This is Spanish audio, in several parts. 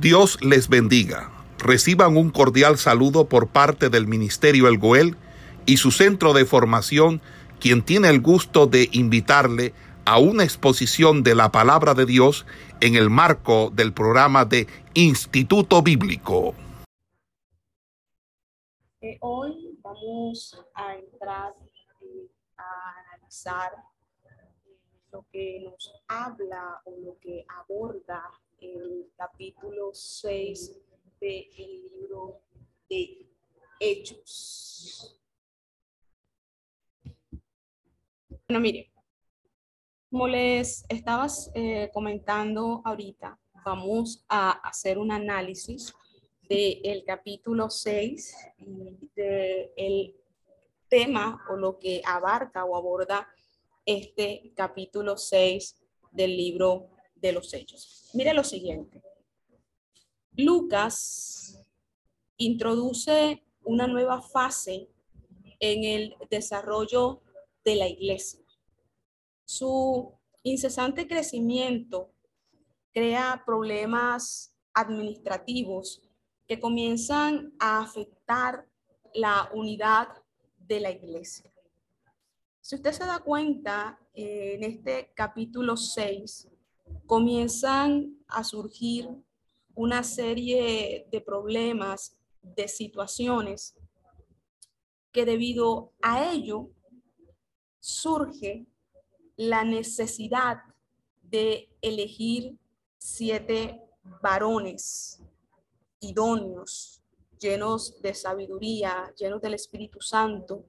Dios les bendiga. Reciban un cordial saludo por parte del Ministerio El Goel y su centro de formación, quien tiene el gusto de invitarle a una exposición de la palabra de Dios en el marco del programa de Instituto Bíblico. Eh, hoy vamos a entrar a analizar eh, lo que nos habla o lo que aborda capítulo 6 del libro de Hechos. Bueno, mire, como les estabas eh, comentando ahorita, vamos a hacer un análisis del capítulo 6 y del tema o lo que abarca o aborda este capítulo 6 del libro de los hechos. Mire lo siguiente. Lucas introduce una nueva fase en el desarrollo de la iglesia. Su incesante crecimiento crea problemas administrativos que comienzan a afectar la unidad de la iglesia. Si usted se da cuenta, en este capítulo 6 comienzan a surgir una serie de problemas, de situaciones que debido a ello surge la necesidad de elegir siete varones idóneos, llenos de sabiduría, llenos del Espíritu Santo,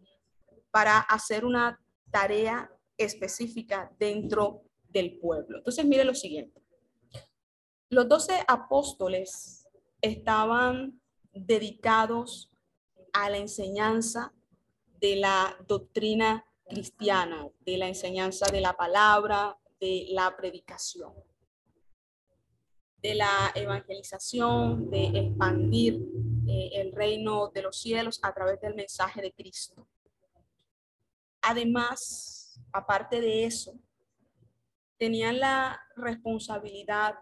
para hacer una tarea específica dentro del pueblo. Entonces, mire lo siguiente. Los doce apóstoles estaban dedicados a la enseñanza de la doctrina cristiana, de la enseñanza de la palabra, de la predicación, de la evangelización, de expandir eh, el reino de los cielos a través del mensaje de Cristo. Además, aparte de eso, tenían la responsabilidad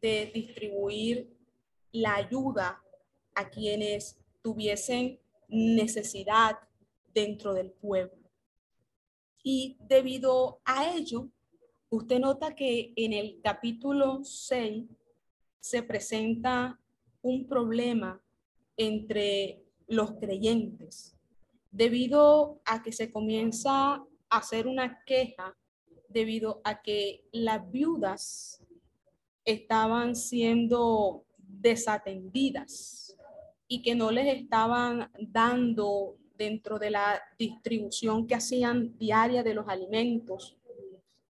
de distribuir la ayuda a quienes tuviesen necesidad dentro del pueblo. Y debido a ello, usted nota que en el capítulo 6 se presenta un problema entre los creyentes, debido a que se comienza a hacer una queja debido a que las viudas estaban siendo desatendidas y que no les estaban dando dentro de la distribución que hacían diaria de los alimentos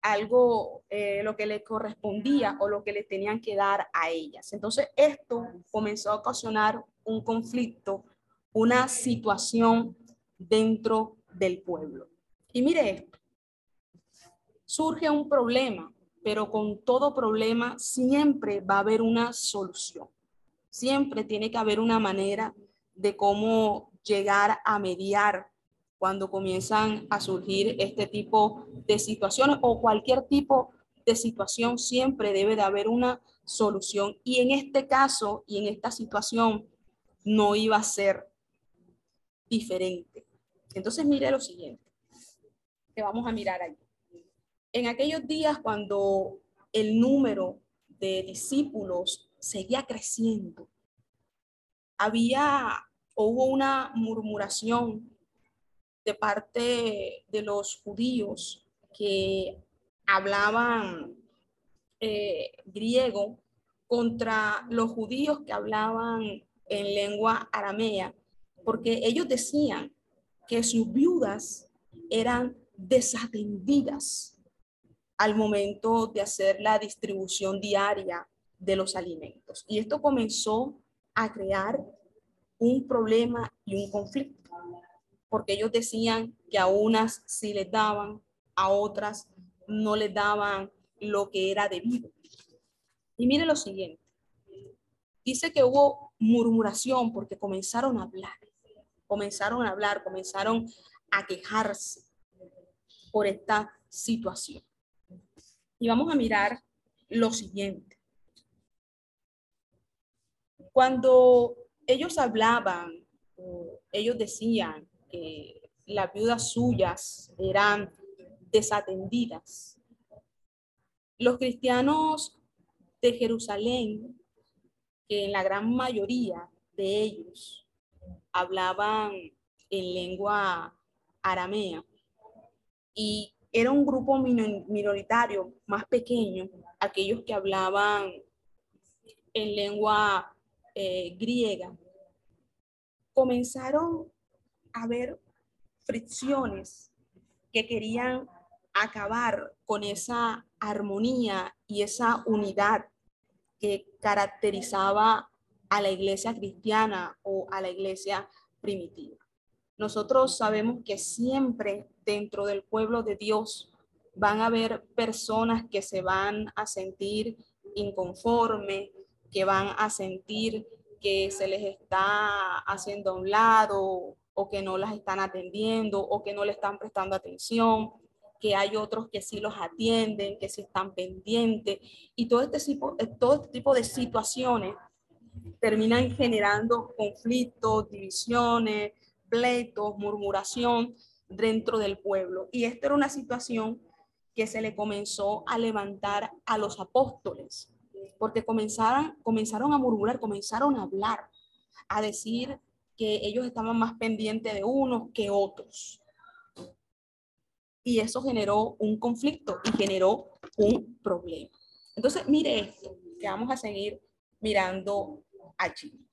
algo eh, lo que le correspondía o lo que le tenían que dar a ellas. Entonces esto comenzó a ocasionar un conflicto, una situación dentro del pueblo. Y mire esto, surge un problema, pero con todo problema siempre va a haber una solución. Siempre tiene que haber una manera de cómo llegar a mediar cuando comienzan a surgir este tipo de situaciones o cualquier tipo de situación, siempre debe de haber una solución. Y en este caso y en esta situación no iba a ser diferente. Entonces mire lo siguiente, que vamos a mirar ahí. En aquellos días cuando el número de discípulos seguía creciendo, había o hubo una murmuración de parte de los judíos que hablaban eh, griego contra los judíos que hablaban en lengua aramea, porque ellos decían que sus viudas eran desatendidas al momento de hacer la distribución diaria de los alimentos. Y esto comenzó a crear un problema y un conflicto, porque ellos decían que a unas sí les daban, a otras no les daban lo que era debido. Y mire lo siguiente, dice que hubo murmuración porque comenzaron a hablar, comenzaron a hablar, comenzaron a quejarse por esta situación. Y vamos a mirar lo siguiente. Cuando ellos hablaban, ellos decían que las viudas suyas eran desatendidas. Los cristianos de Jerusalén, que en la gran mayoría de ellos hablaban en lengua aramea y era un grupo minoritario más pequeño, aquellos que hablaban en lengua eh, griega, comenzaron a haber fricciones que querían acabar con esa armonía y esa unidad que caracterizaba a la iglesia cristiana o a la iglesia primitiva. Nosotros sabemos que siempre dentro del pueblo de Dios. Van a haber personas que se van a sentir inconforme, que van a sentir que se les está haciendo a un lado o que no las están atendiendo o que no le están prestando atención, que hay otros que sí los atienden, que sí están pendientes. Y todo este tipo, todo este tipo de situaciones terminan generando conflictos, divisiones, pleitos, murmuración dentro del pueblo. Y esta era una situación que se le comenzó a levantar a los apóstoles, porque comenzaron, comenzaron a murmurar, comenzaron a hablar, a decir que ellos estaban más pendientes de unos que otros. Y eso generó un conflicto y generó un problema. Entonces, mire esto, que vamos a seguir mirando allí.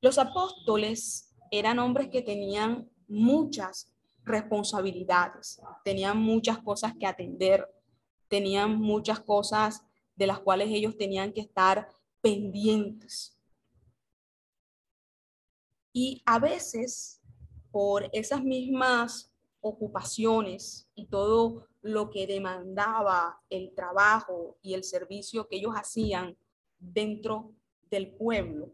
Los apóstoles eran hombres que tenían muchas responsabilidades, tenían muchas cosas que atender, tenían muchas cosas de las cuales ellos tenían que estar pendientes. Y a veces, por esas mismas ocupaciones y todo lo que demandaba el trabajo y el servicio que ellos hacían dentro del pueblo,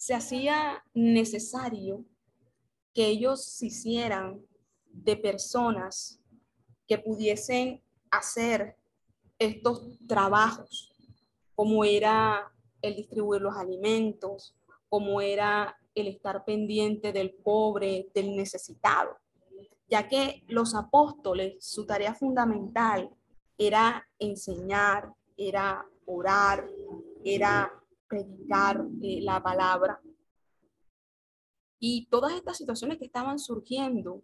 se hacía necesario que ellos se hicieran de personas que pudiesen hacer estos trabajos, como era el distribuir los alimentos, como era el estar pendiente del pobre, del necesitado, ya que los apóstoles, su tarea fundamental era enseñar, era orar, era predicar eh, la palabra. Y todas estas situaciones que estaban surgiendo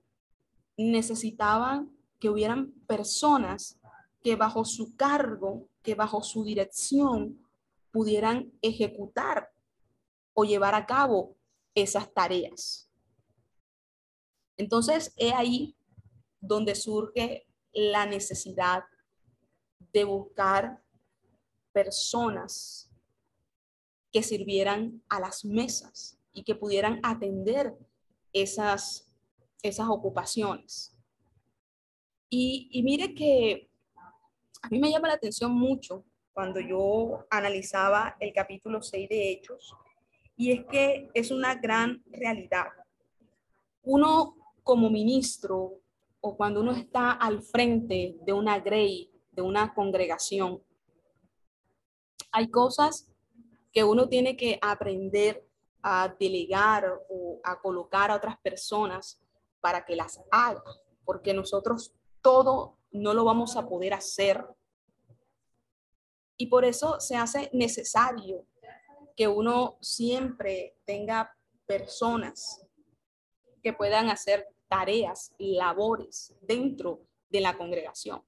necesitaban que hubieran personas que bajo su cargo, que bajo su dirección pudieran ejecutar o llevar a cabo esas tareas. Entonces, es ahí donde surge la necesidad de buscar personas que sirvieran a las mesas y que pudieran atender esas, esas ocupaciones. Y, y mire que a mí me llama la atención mucho cuando yo analizaba el capítulo 6 de Hechos, y es que es una gran realidad. Uno como ministro o cuando uno está al frente de una grey, de una congregación, hay cosas que uno tiene que aprender a delegar o a colocar a otras personas para que las haga, porque nosotros todo no lo vamos a poder hacer. Y por eso se hace necesario que uno siempre tenga personas que puedan hacer tareas, labores dentro de la congregación.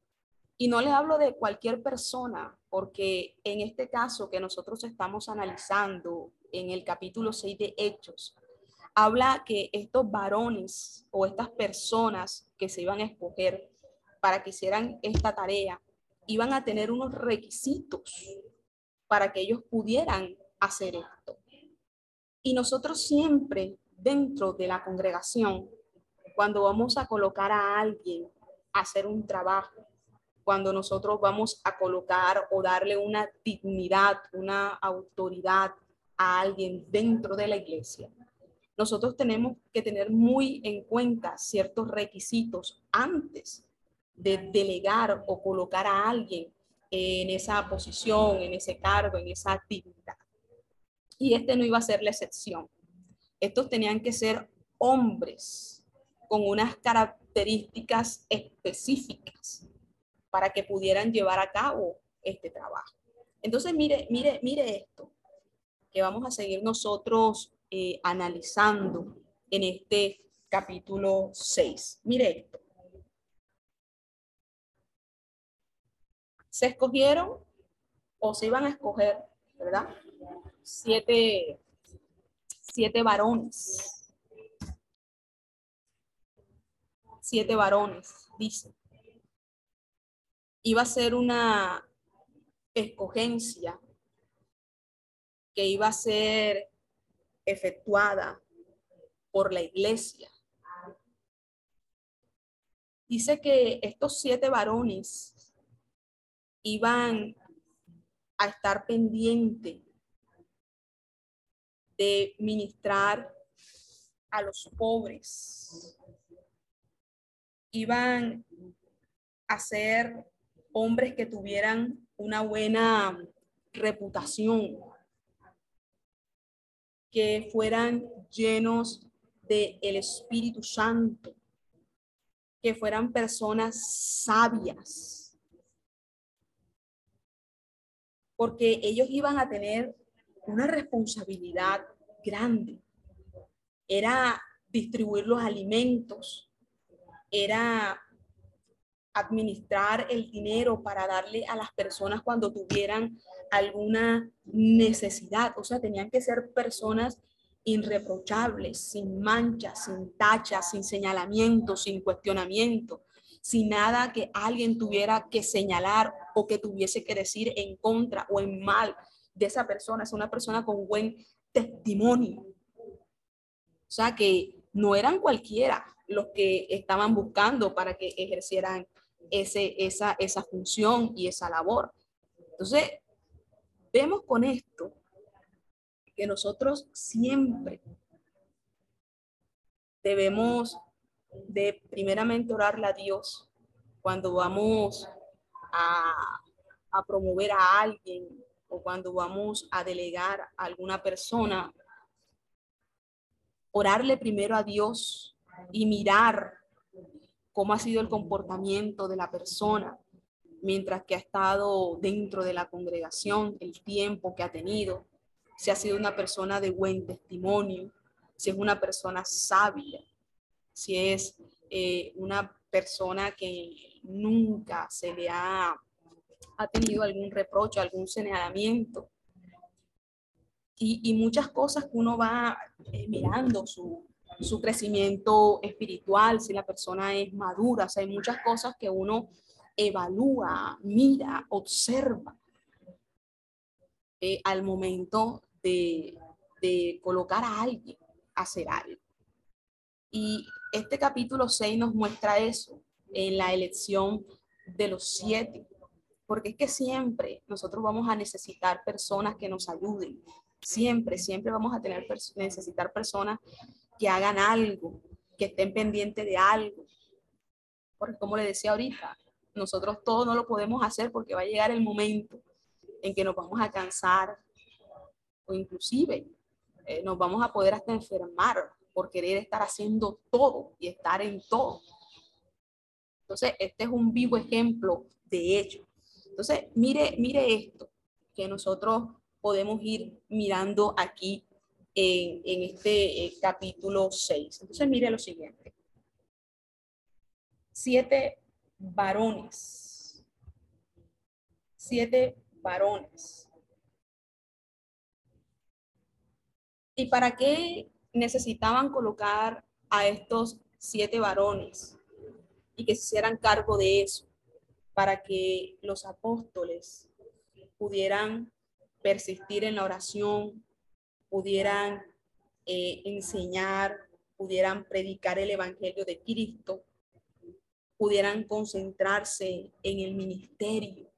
Y no les hablo de cualquier persona, porque en este caso que nosotros estamos analizando en el capítulo 6 de Hechos, habla que estos varones o estas personas que se iban a escoger para que hicieran esta tarea, iban a tener unos requisitos para que ellos pudieran hacer esto. Y nosotros siempre dentro de la congregación, cuando vamos a colocar a alguien a hacer un trabajo, cuando nosotros vamos a colocar o darle una dignidad, una autoridad a alguien dentro de la iglesia. Nosotros tenemos que tener muy en cuenta ciertos requisitos antes de delegar o colocar a alguien en esa posición, en ese cargo, en esa actividad. Y este no iba a ser la excepción. Estos tenían que ser hombres con unas características específicas para que pudieran llevar a cabo este trabajo. Entonces, mire, mire, mire esto, que vamos a seguir nosotros eh, analizando en este capítulo 6. Mire esto. Se escogieron o se iban a escoger, ¿verdad? Siete, siete varones. Siete varones, dice. Iba a ser una escogencia que iba a ser efectuada por la iglesia. Dice que estos siete varones iban a estar pendientes de ministrar a los pobres. Iban a ser hombres que tuvieran una buena reputación, que fueran llenos del el Espíritu Santo, que fueran personas sabias, porque ellos iban a tener una responsabilidad grande. Era distribuir los alimentos, era administrar el dinero para darle a las personas cuando tuvieran alguna necesidad. O sea, tenían que ser personas irreprochables, sin manchas, sin tachas, sin señalamiento, sin cuestionamiento, sin nada que alguien tuviera que señalar o que tuviese que decir en contra o en mal de esa persona. Es una persona con buen testimonio. O sea, que no eran cualquiera los que estaban buscando para que ejercieran ese, esa, esa función y esa labor. Entonces, vemos con esto que nosotros siempre debemos de primeramente orarle a Dios cuando vamos a, a promover a alguien o cuando vamos a delegar a alguna persona, orarle primero a Dios y mirar cómo ha sido el comportamiento de la persona mientras que ha estado dentro de la congregación, el tiempo que ha tenido, si ha sido una persona de buen testimonio, si es una persona sabia, si es eh, una persona que nunca se le ha, ha tenido algún reproche, algún señalamiento. Y, muchas cosas que uno va eh, mirando, su, su crecimiento espiritual, si la persona es madura, hay muchas cosas que uno evalúa, mira, observa eh, al momento de, de colocar a alguien a hacer algo. Y este capítulo 6 nos muestra eso en la elección de los siete, porque es que siempre nosotros vamos a necesitar personas que nos ayuden, siempre, siempre vamos a tener necesitar personas que hagan algo, que estén pendientes de algo. Porque como le decía ahorita, nosotros todo no lo podemos hacer porque va a llegar el momento en que nos vamos a cansar o inclusive eh, nos vamos a poder hasta enfermar por querer estar haciendo todo y estar en todo. Entonces, este es un vivo ejemplo de ello. Entonces, mire, mire esto que nosotros podemos ir mirando aquí en, este eh, capítulo 6. Entonces, mire lo siguiente. Siete varones. Siete varones. ¿Y para qué necesitaban colocar a estos siete varones y que se hicieran cargo de eso? Para que los apóstoles pudieran persistir en la oración, pudieran eh, enseñar, pudieran predicar el Evangelio de Cristo, pudieran concentrarse en el ministerio,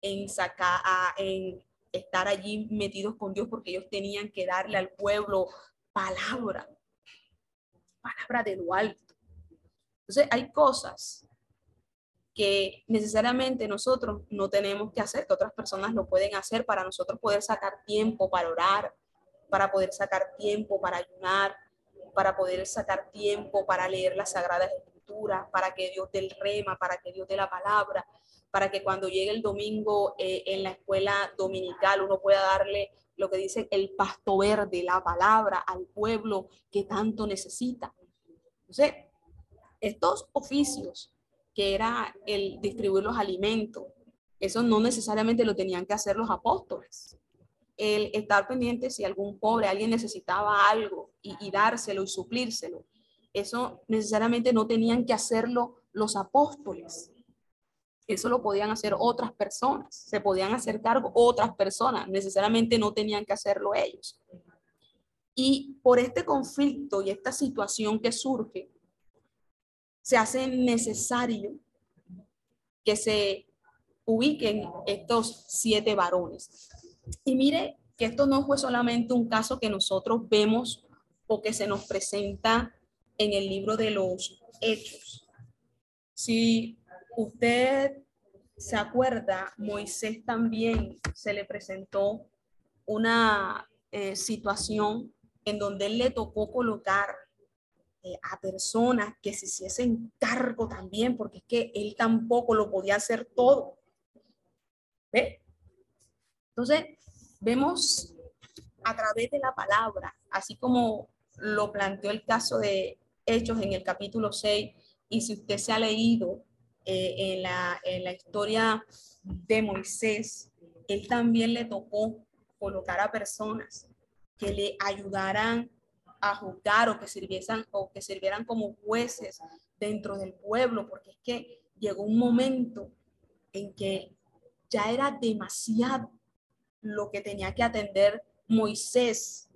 en sacar, en estar allí metidos con Dios porque ellos tenían que darle al pueblo palabra, palabra de lo alto. Entonces hay cosas que necesariamente nosotros no tenemos que hacer, que otras personas lo pueden hacer para nosotros poder sacar tiempo para orar, para poder sacar tiempo para ayunar, para poder sacar tiempo para leer las Sagradas Escrituras, para que Dios dé el rema, para que Dios dé la palabra, para que cuando llegue el domingo eh, en la escuela dominical uno pueda darle lo que dice el pasto verde, la palabra al pueblo que tanto necesita. Entonces, estos oficios era el distribuir los alimentos, eso no necesariamente lo tenían que hacer los apóstoles. El estar pendiente si algún pobre, alguien necesitaba algo y dárselo y suplírselo, eso necesariamente no tenían que hacerlo los apóstoles. Eso lo podían hacer otras personas, se podían hacer cargo otras personas, necesariamente no tenían que hacerlo ellos. Y por este conflicto y esta situación que surge, se hace necesario que se ubiquen estos siete varones. Y mire que esto no fue solamente un caso que nosotros vemos o que se nos presenta en el libro de los hechos. Si usted se acuerda, Moisés también se le presentó una eh, situación en donde él le tocó colocar eh, a personas que se hiciesen cargo también, porque es que él tampoco lo podía hacer todo. ¿Ve? Entonces, vemos a través de la palabra, así como lo planteó el caso de Hechos en el capítulo 6, y si usted se ha leído eh, en, la, en la historia de Moisés, él también le tocó colocar a personas que le ayudaran a juzgar o que sirviesen o que sirvieran como jueces dentro del pueblo, porque es que llegó un momento en que ya era demasiado lo que tenía que atender Moisés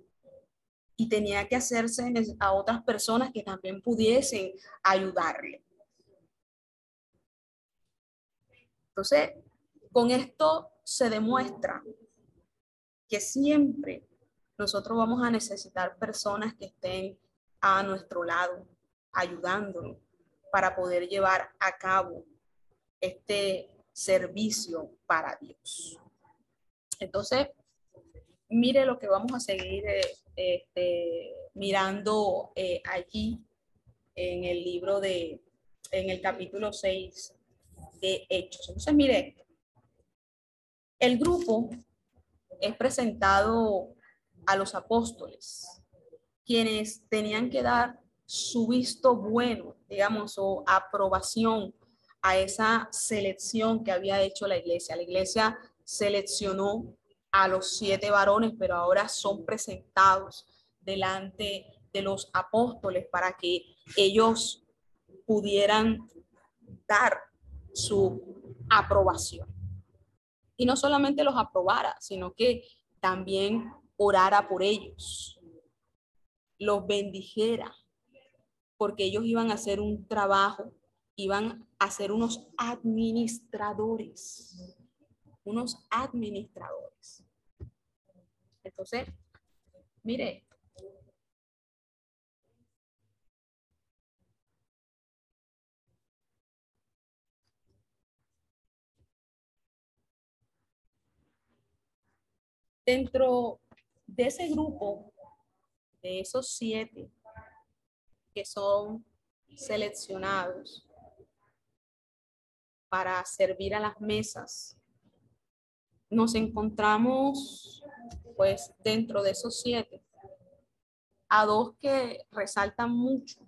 y tenía que hacerse a otras personas que también pudiesen ayudarle. Entonces, con esto se demuestra que siempre nosotros vamos a necesitar personas que estén a nuestro lado, ayudándonos para poder llevar a cabo este servicio para Dios. Entonces, mire lo que vamos a seguir eh, este, mirando eh, allí en el libro de, en el capítulo 6 de Hechos. Entonces, mire, el grupo es presentado a los apóstoles, quienes tenían que dar su visto bueno, digamos, o aprobación a esa selección que había hecho la iglesia. La iglesia seleccionó a los siete varones, pero ahora son presentados delante de los apóstoles para que ellos pudieran dar su aprobación. Y no solamente los aprobara, sino que también orara por ellos, los bendijera, porque ellos iban a hacer un trabajo, iban a ser unos administradores, unos administradores. Entonces, mire, dentro de ese grupo, de esos siete que son seleccionados para servir a las mesas, nos encontramos pues dentro de esos siete a dos que resaltan mucho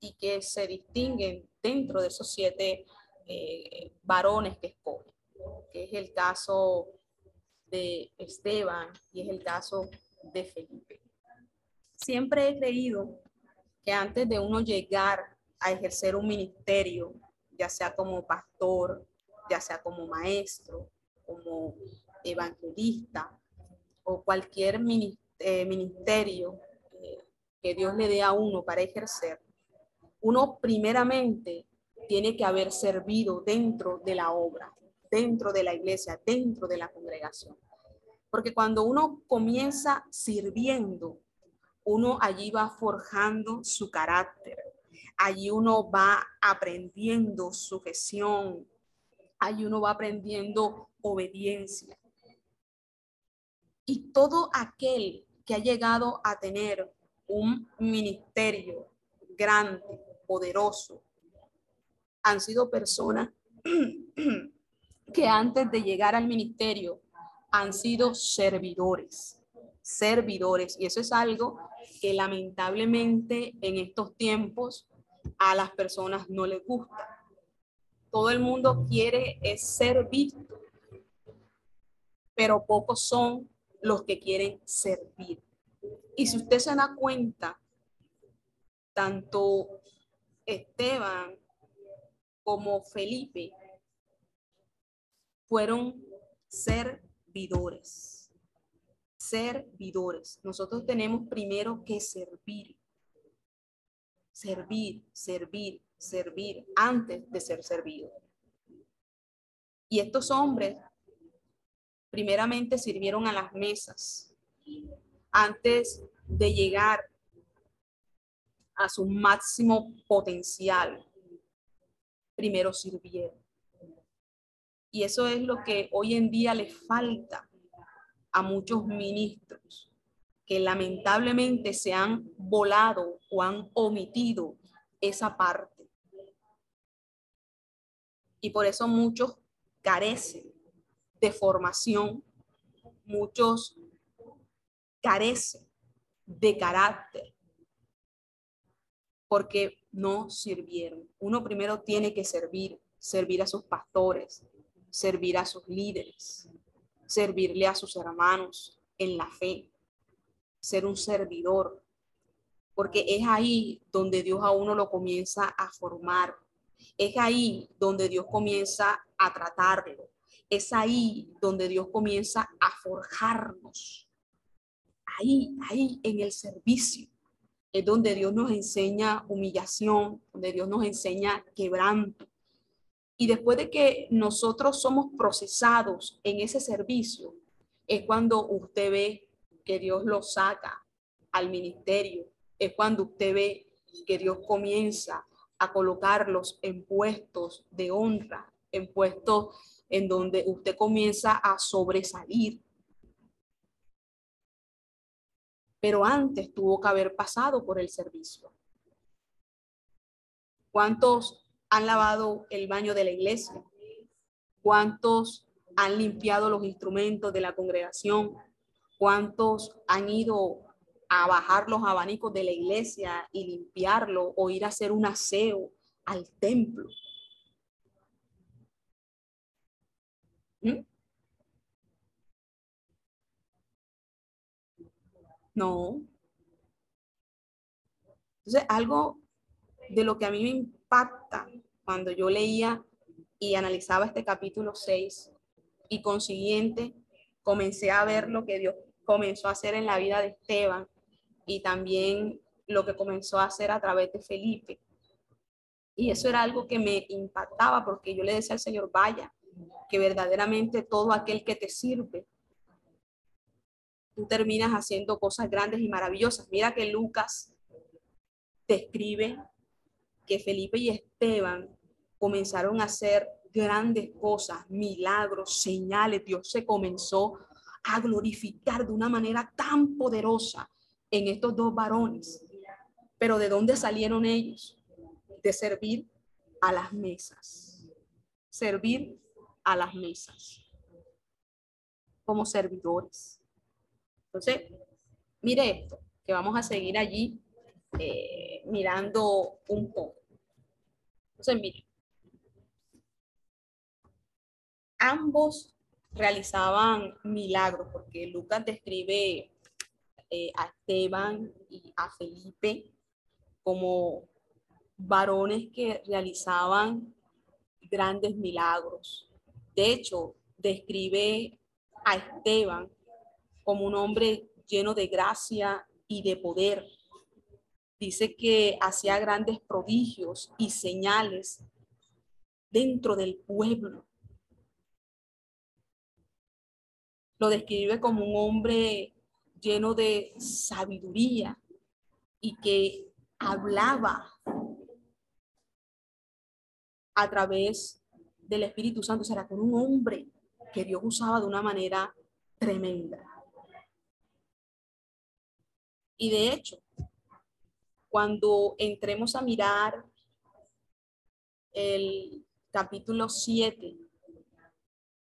y que se distinguen dentro de esos siete eh, varones que escogen, que es el caso de Esteban y es el caso de Felipe. Siempre he creído que antes de uno llegar a ejercer un ministerio, ya sea como pastor, ya sea como maestro, como evangelista o cualquier eh, ministerio eh, que Dios le dé a uno para ejercer, uno primeramente tiene que haber servido dentro de la obra, dentro de la iglesia, dentro de la congregación. Porque cuando uno comienza sirviendo, uno allí va forjando su carácter, Allí uno va aprendiendo sujeción. Allí uno va aprendiendo obediencia. Y todo aquel que ha llegado a tener un ministerio grande, poderoso, han sido personas que antes de llegar al ministerio han sido servidores, servidores. Y eso es algo que lamentablemente en estos tiempos a las personas no les gusta. Todo el mundo quiere es ser visto, pero pocos son los que quieren servir. Y si usted se da cuenta, tanto Esteban como Felipe fueron servidores. Servidores. Nosotros tenemos primero que servir. Servir, servir, servir antes de ser servido. Y estos hombres primeramente sirvieron a las mesas antes de llegar a su máximo potencial. Primero sirvieron. Y eso es lo que hoy en día le falta a muchos ministros que lamentablemente se han volado o han omitido esa parte. Y por eso muchos carecen de formación, muchos carecen de carácter, porque no sirvieron. Uno primero tiene que servir, servir a sus pastores, servir a sus líderes, servirle a sus hermanos en la fe, ser un servidor, porque es ahí donde Dios a uno lo comienza a formar, es ahí donde Dios comienza a tratarlo, es ahí donde Dios comienza a forjarnos, ahí, ahí en el servicio. Es donde Dios nos enseña humillación, donde Dios nos enseña quebranto, y después de que nosotros somos procesados en ese servicio, es cuando usted ve que Dios lo saca al ministerio, es cuando usted ve que Dios comienza a colocarlos en puestos de honra, en puestos en donde usted comienza a sobresalir. Pero antes tuvo que haber pasado por el servicio. ¿Cuántos han lavado el baño de la iglesia? ¿Cuántos han limpiado los instrumentos de la congregación? ¿Cuántos han ido a bajar los abanicos de la iglesia y limpiarlo o ir a hacer un aseo al templo? ¿Mm? No. Entonces, algo de lo que a mí me impacta cuando yo leía y analizaba este capítulo 6 y consiguiente comencé a ver lo que Dios comenzó a hacer en la vida de Esteban y también lo que comenzó a hacer a través de Felipe. Y eso era algo que me impactaba porque yo le decía al Señor, vaya, que verdaderamente todo aquel que te sirve, tú terminas haciendo cosas grandes y maravillosas. Mira que Lucas describe que Felipe y Esteban comenzaron a hacer grandes cosas, milagros, señales. Dios se comenzó a glorificar de una manera tan poderosa en estos dos varones. Pero ¿de dónde salieron ellos? De servir a las mesas. Servir a las mesas. Como servidores. Entonces, mire esto, que vamos a seguir allí eh, mirando un poco. Entonces, mire, ambos realizaban milagros, porque Lucas describe eh, a Esteban y a Felipe como varones que realizaban grandes milagros. De hecho, describe a Esteban como un hombre lleno de gracia y de poder. Dice que hacía grandes prodigios y señales dentro del pueblo. lo describe como un hombre lleno de sabiduría y que hablaba a través del Espíritu Santo, será con un hombre que Dios usaba de una manera tremenda. Y de hecho, cuando entremos a mirar el capítulo 7,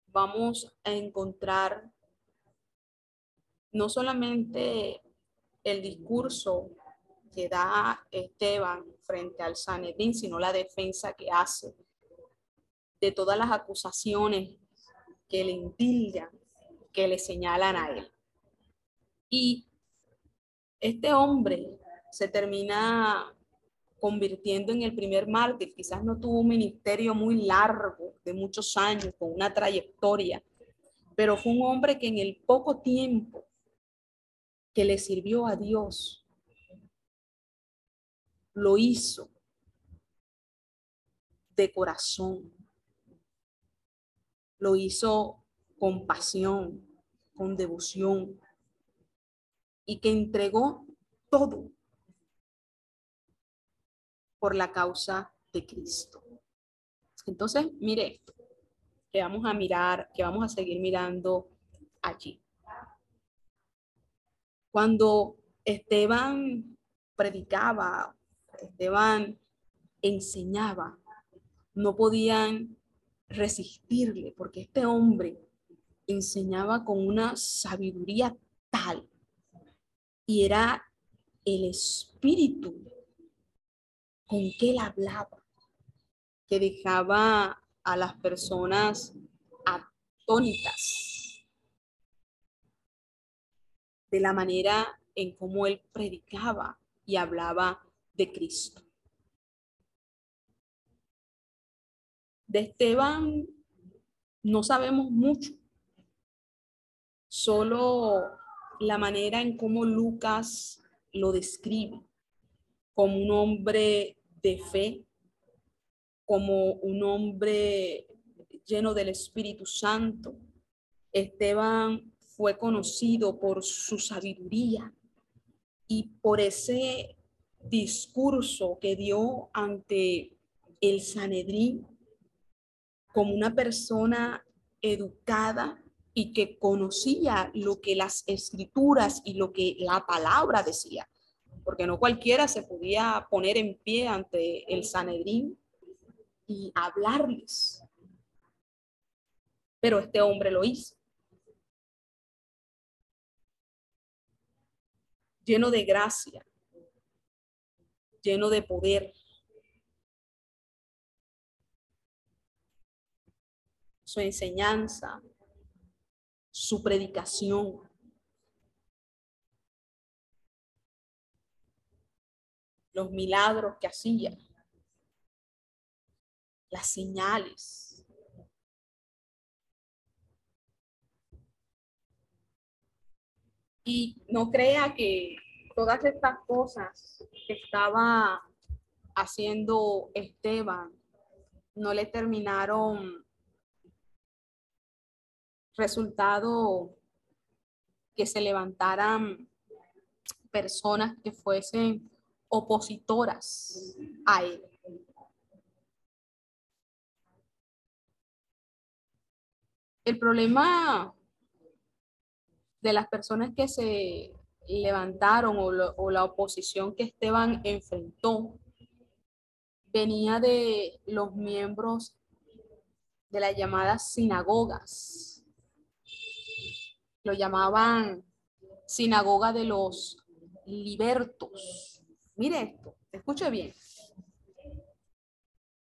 vamos a encontrar no solamente el discurso que da Esteban frente al Sanedrín, sino la defensa que hace de todas las acusaciones que le intillan, que le señalan a él. Y este hombre se termina convirtiendo en el primer mártir. Quizás no tuvo un ministerio muy largo, de muchos años, con una trayectoria, pero fue un hombre que en el poco tiempo que le sirvió a Dios, lo hizo de corazón, lo hizo con pasión, con devoción, y que entregó todo por la causa de Cristo. Entonces, mire que vamos a mirar, que vamos a seguir mirando allí. Cuando Esteban predicaba, Esteban enseñaba, no podían resistirle, porque este hombre enseñaba con una sabiduría tal y era el espíritu con que él hablaba, que dejaba a las personas atónitas de la manera en cómo él predicaba y hablaba de Cristo. De Esteban no sabemos mucho, solo la manera en cómo Lucas lo describe como un hombre de fe, como un hombre lleno del Espíritu Santo. Esteban fue conocido por su sabiduría y por ese discurso que dio ante el Sanedrín como una persona educada y que conocía lo que las escrituras y lo que la palabra decía, porque no cualquiera se podía poner en pie ante el Sanedrín y hablarles. Pero este hombre lo hizo. Lleno de gracia, lleno de poder. Su enseñanza, su predicación. Los milagros que hacía, las señales. Y no crea que todas estas cosas que estaba haciendo Esteban no le terminaron resultado que se levantaran personas que fuesen opositoras a él. El problema de las personas que se levantaron o, o, la oposición que Esteban enfrentó venía de los miembros de las llamadas sinagogas lo llamaban sinagoga de los libertos. Mire esto, escuche bien.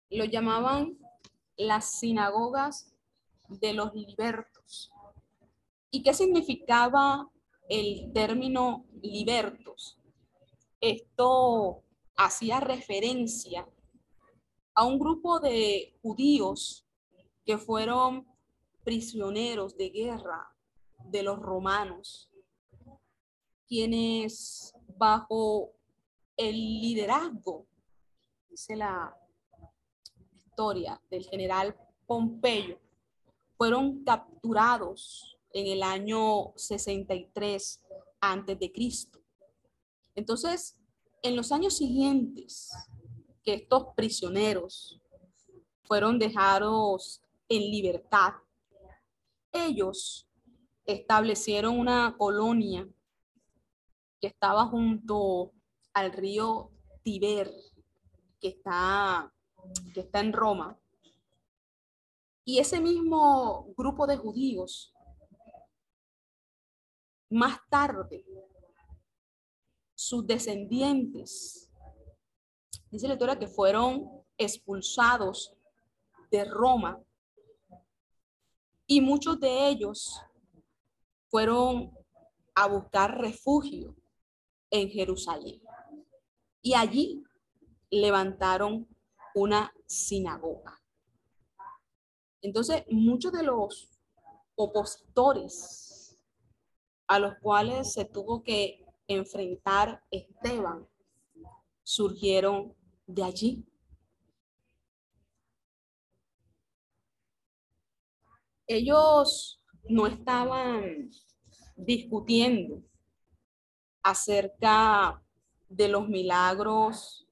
Lo llamaban las sinagogas de los libertos. ¿Y qué significaba el término libertos? Esto hacía referencia a un grupo de judíos que fueron prisioneros de guerra de los romanos, quienes bajo el liderazgo, dice la historia del general Pompeyo, fueron capturados en el año 63 antes de Cristo. Entonces, en los años siguientes que estos prisioneros fueron dejados en libertad, ellos establecieron una colonia que estaba junto al río Tiber, que está, que está en Roma. Y ese mismo grupo de judíos, más tarde, sus descendientes, dice la historia que fueron expulsados de Roma y muchos de ellos fueron a buscar refugio en Jerusalén. Y allí levantaron una sinagoga. Entonces, muchos de los opositores a los cuales se tuvo que enfrentar Esteban surgieron de allí. Ellos no estaban discutiendo acerca de los milagros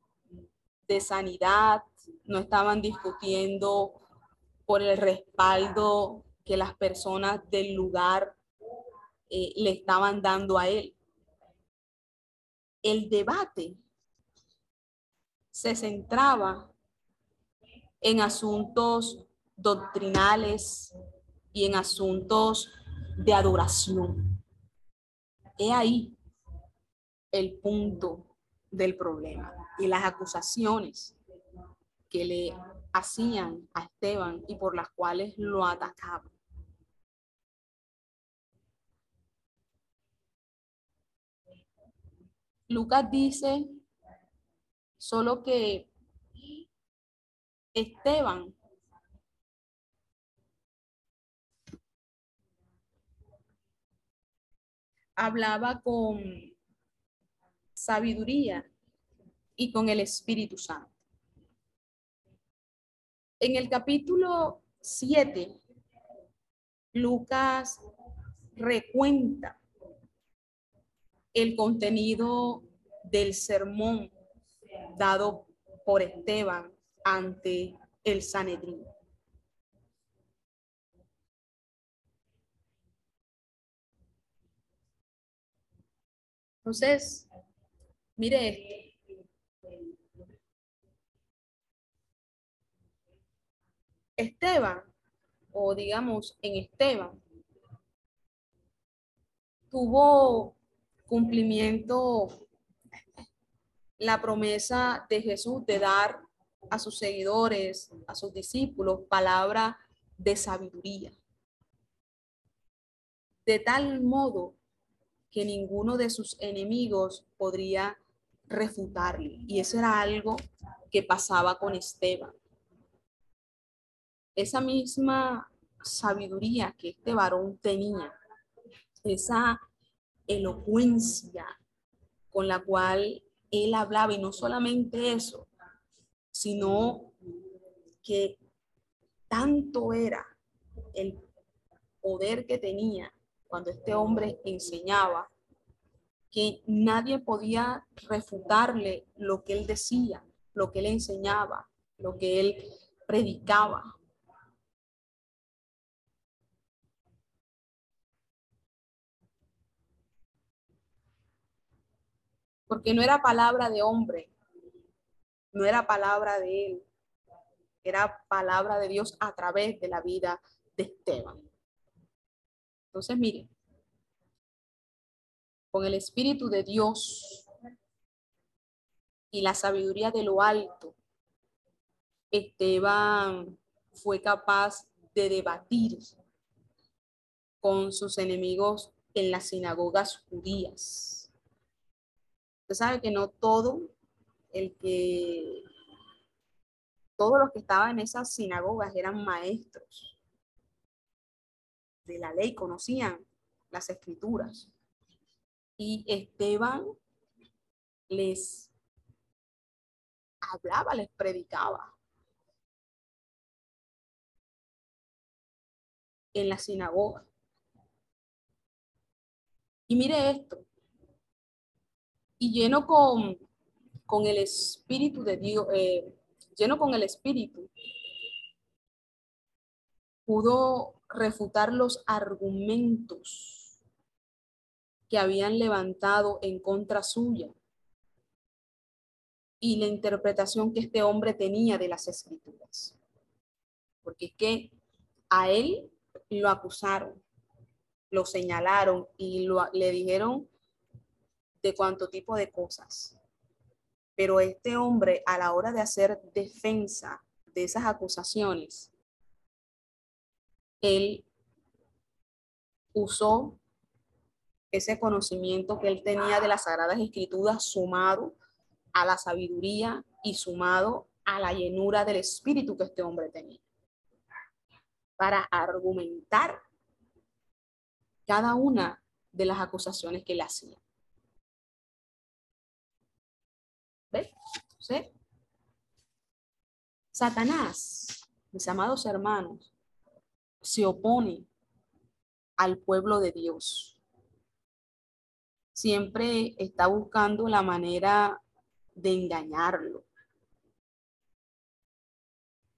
de sanidad, no estaban discutiendo por el respaldo que las personas del lugar eh, le estaban dando a él. El debate se centraba en asuntos doctrinales y en asuntos de adoración. He ahí el punto del problema y las acusaciones que le hacían a Esteban y por las cuales lo atacaban. Lucas dice solo que Esteban hablaba con sabiduría y con el Espíritu Santo. En el capítulo 7, Lucas recuenta el contenido del sermón dado por Esteban ante el Sanedrín. Entonces, mire Esteban, o digamos en Esteban, tuvo cumplimiento la promesa de Jesús de dar a sus seguidores, a sus discípulos, palabra de sabiduría. De tal modo que ninguno de sus enemigos podría refutarle. Y eso era algo que pasaba con Esteban. Esa misma sabiduría que este varón tenía, esa elocuencia con la cual él hablaba, y no solamente eso, sino que tanto era el poder que tenía cuando este hombre enseñaba, que nadie podía refutarle lo que él decía, lo que él enseñaba, lo que él predicaba. Porque no era palabra de hombre, no era palabra de él, era palabra de Dios a través de la vida de Esteban. Entonces, miren, con el Espíritu de Dios y la sabiduría de lo alto, Esteban fue capaz de debatir con sus enemigos en las sinagogas judías. Usted sabe que no todo el que, todos los que estaban en esas sinagogas eran maestros de la ley, conocían las escrituras. Y Esteban les hablaba, les predicaba. En la sinagoga. Y mire esto. Y lleno con, con el Espíritu de Dios, eh, lleno con el Espíritu, pudo refutar los argumentos que habían levantado en contra suya y la interpretación que este hombre tenía de las escrituras. Porque es que a él lo acusaron, lo señalaron y le dijeron de cuánto tipo de cosas. Pero este hombre a la hora de hacer defensa de esas acusaciones, él usó ese conocimiento que él tenía de las Sagradas Escrituras sumado a la sabiduría y sumado a la llenura del espíritu que este hombre tenía para argumentar cada una de las acusaciones que le hacían. ¿Ves? Satanás, mis amados hermanos, se opone al pueblo de Dios. Siempre está buscando la manera de engañarlo.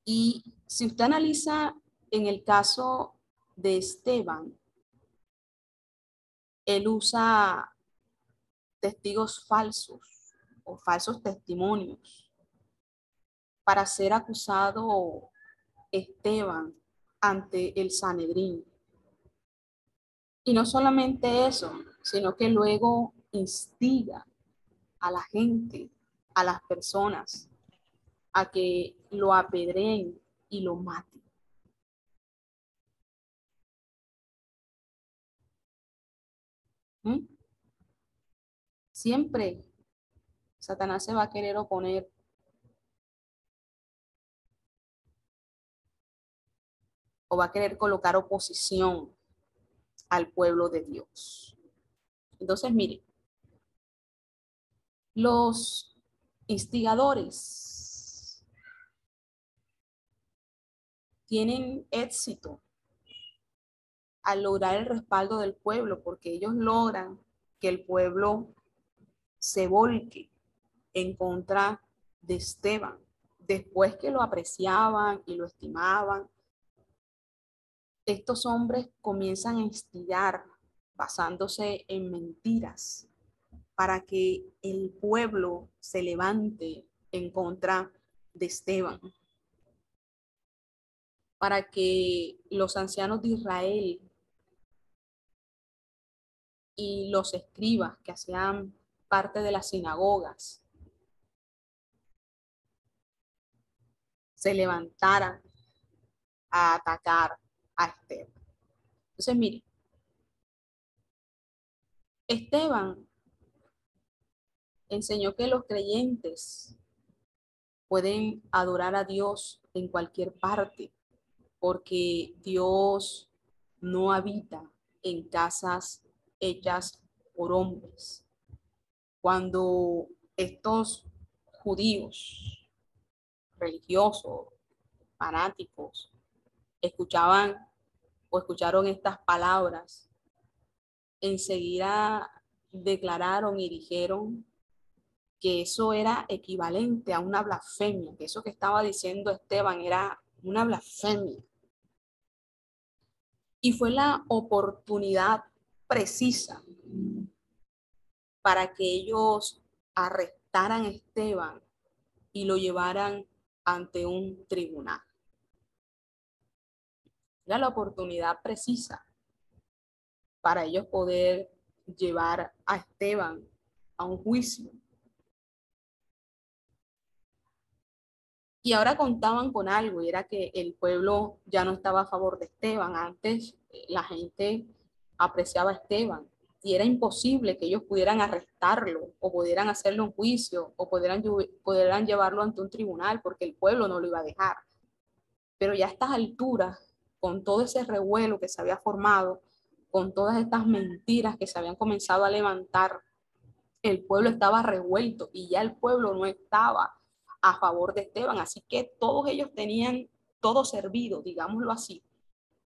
Y si usted analiza en el caso de Esteban, él usa testigos falsos o falsos testimonios para ser acusado Esteban ante el Sanedrín. Y no solamente eso, sino que luego instiga a la gente, a las personas, a que lo apedreen y lo maten. ¿Mm? Siempre Satanás se va a querer oponer o va a querer colocar oposición al pueblo de Dios. Entonces, mire, los instigadores tienen éxito al lograr el respaldo del pueblo, porque ellos logran que el pueblo se volque en contra de Esteban, después que lo apreciaban y lo estimaban. Estos hombres comienzan a instigar basándose en mentiras para que el pueblo se levante en contra de Esteban, para que los ancianos de Israel y los escribas que hacían parte de las sinagogas se levantaran a atacar Esteban. Entonces, mire, Esteban enseñó que los creyentes pueden adorar a Dios en cualquier parte, porque Dios no habita en casas hechas por hombres. Cuando estos judíos religiosos, fanáticos, escuchaban o escucharon estas palabras, enseguida declararon y dijeron que eso era equivalente a una blasfemia, que eso que estaba diciendo Esteban era una blasfemia. Y fue la oportunidad precisa para que ellos arrestaran a Esteban y lo llevaran ante un tribunal la oportunidad precisa para ellos poder llevar a Esteban a un juicio. Y ahora contaban con algo, y era que el pueblo ya no estaba a favor de Esteban. Antes eh, la gente apreciaba a Esteban y era imposible que ellos pudieran arrestarlo o pudieran hacerle un juicio o pudieran, pudieran llevarlo ante un tribunal porque el pueblo no lo iba a dejar. Pero ya a estas alturas con todo ese revuelo que se había formado, con todas estas mentiras que se habían comenzado a levantar, el pueblo estaba revuelto y ya el pueblo no estaba a favor de Esteban. Así que todos ellos tenían todo servido, digámoslo así,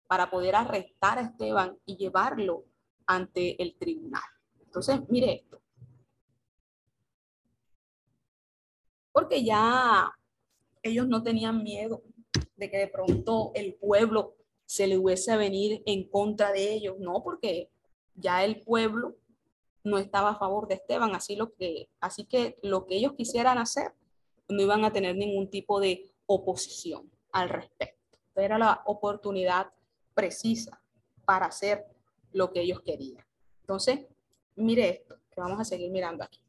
para poder arrestar a Esteban y llevarlo ante el tribunal. Entonces, mire esto. Porque ya ellos no tenían miedo de que de pronto el pueblo se le hubiese a venir en contra de ellos, no, porque ya el pueblo no estaba a favor de Esteban, así, lo que, así que lo que ellos quisieran hacer no iban a tener ningún tipo de oposición al respecto. Era la oportunidad precisa para hacer lo que ellos querían. Entonces, mire esto, que vamos a seguir mirando aquí.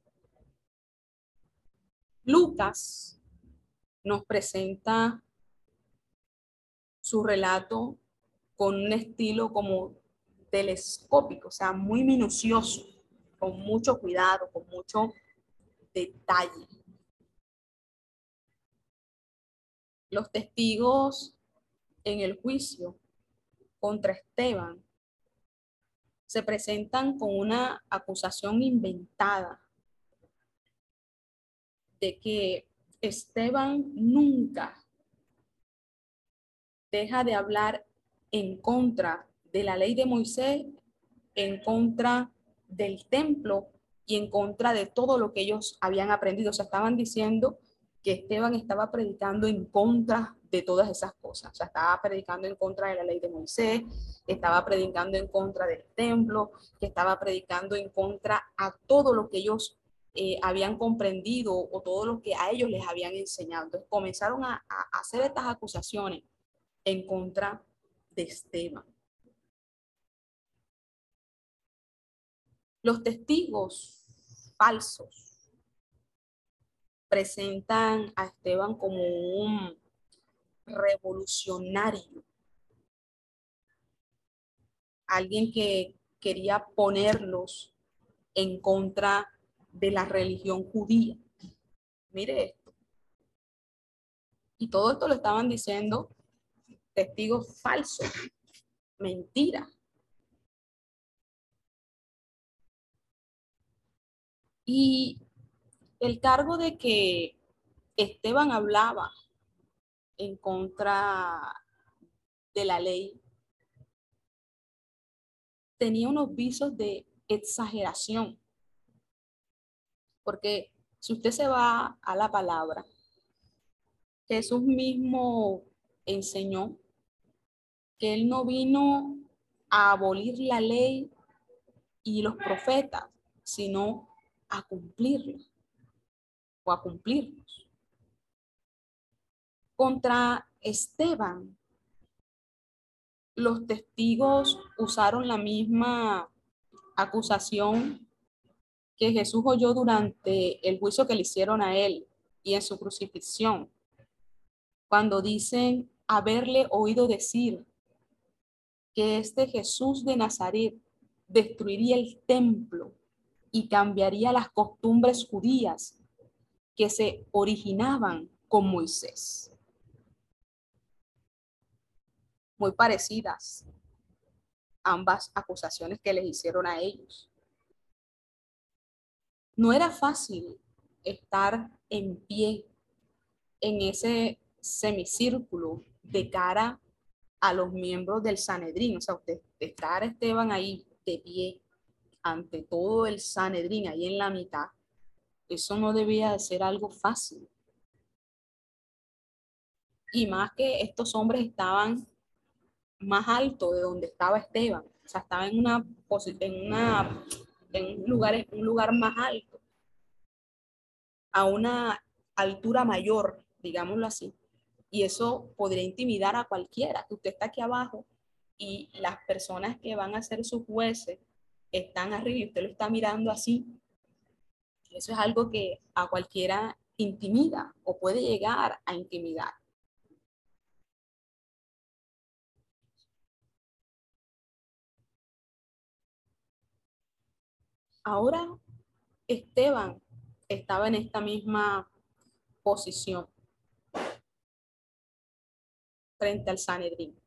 Lucas nos presenta su relato con un estilo como telescópico, o sea, muy minucioso, con mucho cuidado, con mucho detalle. Los testigos en el juicio contra Esteban se presentan con una acusación inventada de que Esteban nunca deja de hablar en contra de la ley de Moisés, en contra del templo y en contra de todo lo que ellos habían aprendido. O sea, estaban diciendo que Esteban estaba predicando en contra de todas esas cosas. O sea, estaba predicando en contra de la ley de Moisés, estaba predicando en contra del templo, que estaba predicando en contra a todo lo que ellos eh, habían comprendido o todo lo que a ellos les habían enseñado. Entonces comenzaron a, a hacer estas acusaciones en contra de Esteban. Los testigos falsos presentan a Esteban como un revolucionario, alguien que quería ponerlos en contra de la religión judía. Mire esto. Y todo esto lo estaban diciendo testigos falsos, mentira. Y el cargo de que Esteban hablaba en contra de la ley tenía unos visos de exageración. Porque si usted se va a la palabra, Jesús mismo enseñó que él no vino a abolir la ley y los profetas, sino a cumplirla o a cumplirlos. Contra Esteban, los testigos usaron la misma acusación que Jesús oyó durante el juicio que le hicieron a él y en su crucifixión, cuando dicen haberle oído decir que este Jesús de Nazaret destruiría el templo y cambiaría las costumbres judías que se originaban con Moisés. Muy parecidas ambas acusaciones que les hicieron a ellos. No era fácil estar en pie en ese semicírculo de cara a los miembros del Sanedrín. O sea, usted estar Esteban ahí de pie ante todo el Sanedrín, ahí en la mitad, eso no debía de ser algo fácil. Y más que estos hombres estaban más alto de donde estaba Esteban. O sea, estaba en una en una en en un lugar más alto, a una altura mayor, digámoslo así y eso podría intimidar a cualquiera, usted está aquí abajo y las personas que van a ser sus jueces están arriba y usted lo está mirando así. Eso es algo que a cualquiera intimida o puede llegar a intimidar. Ahora Esteban estaba en esta misma posición frente al Sanedrín.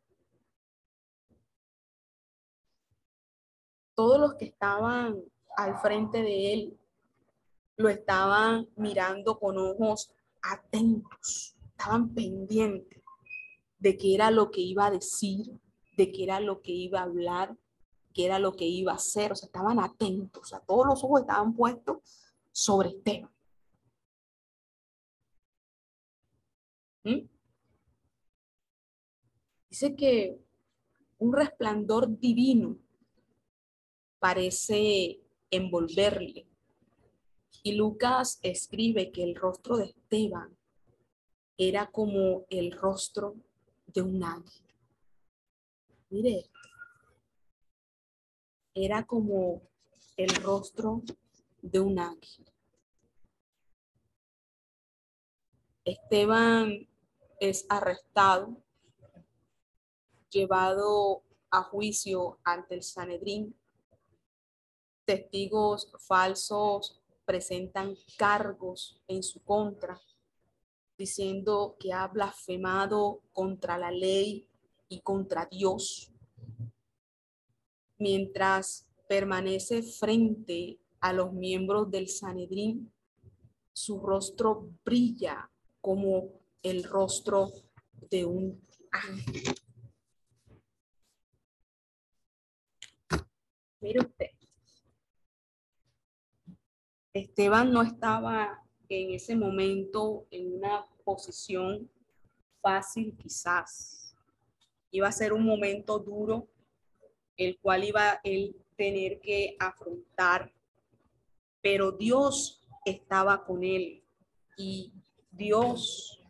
Todos los que estaban al frente de él lo estaban mirando con ojos atentos, estaban pendientes de qué era lo que iba a decir, de qué era lo que iba a hablar, qué era lo que iba a hacer, o sea, estaban atentos, o sea, todos los ojos estaban puestos sobre Esteban. ¿Mm? Dice que un resplandor divino parece envolverle. Y Lucas escribe que el rostro de Esteban era como el rostro de un ángel. Mire Era como el rostro de un ángel. Esteban es arrestado, llevado a juicio ante el Sanedrín. Testigos falsos presentan cargos en su contra, diciendo que ha blasfemado contra la ley y contra Dios. Mientras permanece frente a los miembros del Sanedrín, su rostro brilla como el rostro de un ángel. Mire usted, Esteban no estaba en ese momento en una posición fácil quizás. Iba a ser un momento duro, el cual iba él tener que afrontar, pero Dios estaba con él y Dios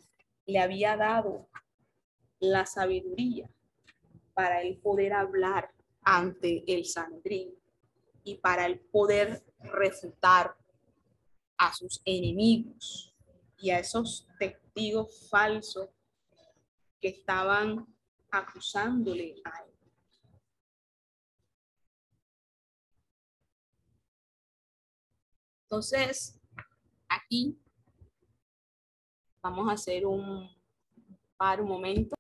le había dado la sabiduría para él poder hablar ante el Sanedrín y para él poder refutar a sus enemigos y a esos testigos falsos que estaban acusándole a él. Entonces, aquí Vamos a hacer un par un momento.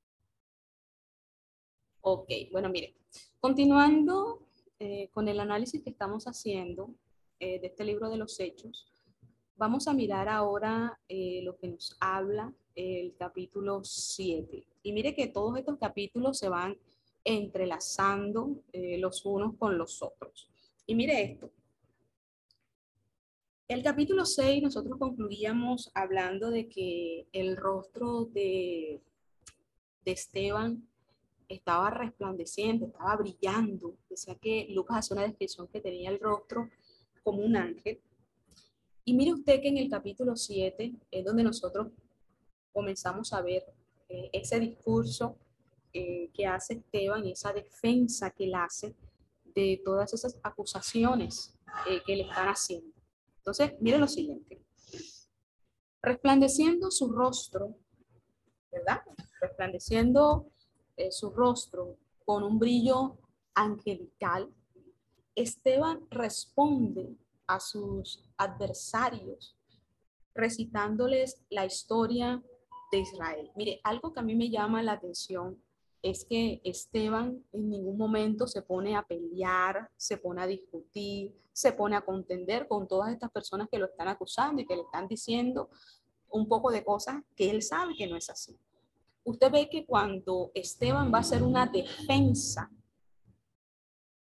Ok, bueno, mire, continuando eh, con el análisis que estamos haciendo eh, de este libro de los hechos, vamos a mirar ahora eh, lo que nos habla el capítulo 7. Y mire que todos estos capítulos se van entrelazando los unos con los otros. Y mire esto, el capítulo 6 nosotros concluíamos hablando de que el rostro de, de Esteban estaba resplandeciente, estaba brillando. Decía que Lucas hace una descripción que tenía el rostro como un ángel. Y mire usted que en el capítulo 7 es donde nosotros comenzamos a ver eh, ese discurso eh, que hace Esteban y esa defensa que él hace de todas esas acusaciones eh, que le están haciendo. Entonces, mire lo siguiente. Resplandeciendo su rostro, ¿verdad? Resplandeciendo eh, su rostro con un brillo angelical, Esteban responde a sus adversarios recitándoles la historia de Israel. Mire, algo que a mí me llama la atención es que Esteban en ningún momento se pone a pelear, se pone a discutir, se pone a contender con todas estas personas que lo están acusando y que le están diciendo un poco de cosas que él sabe que no es así. Usted ve que cuando Esteban va a hacer una defensa,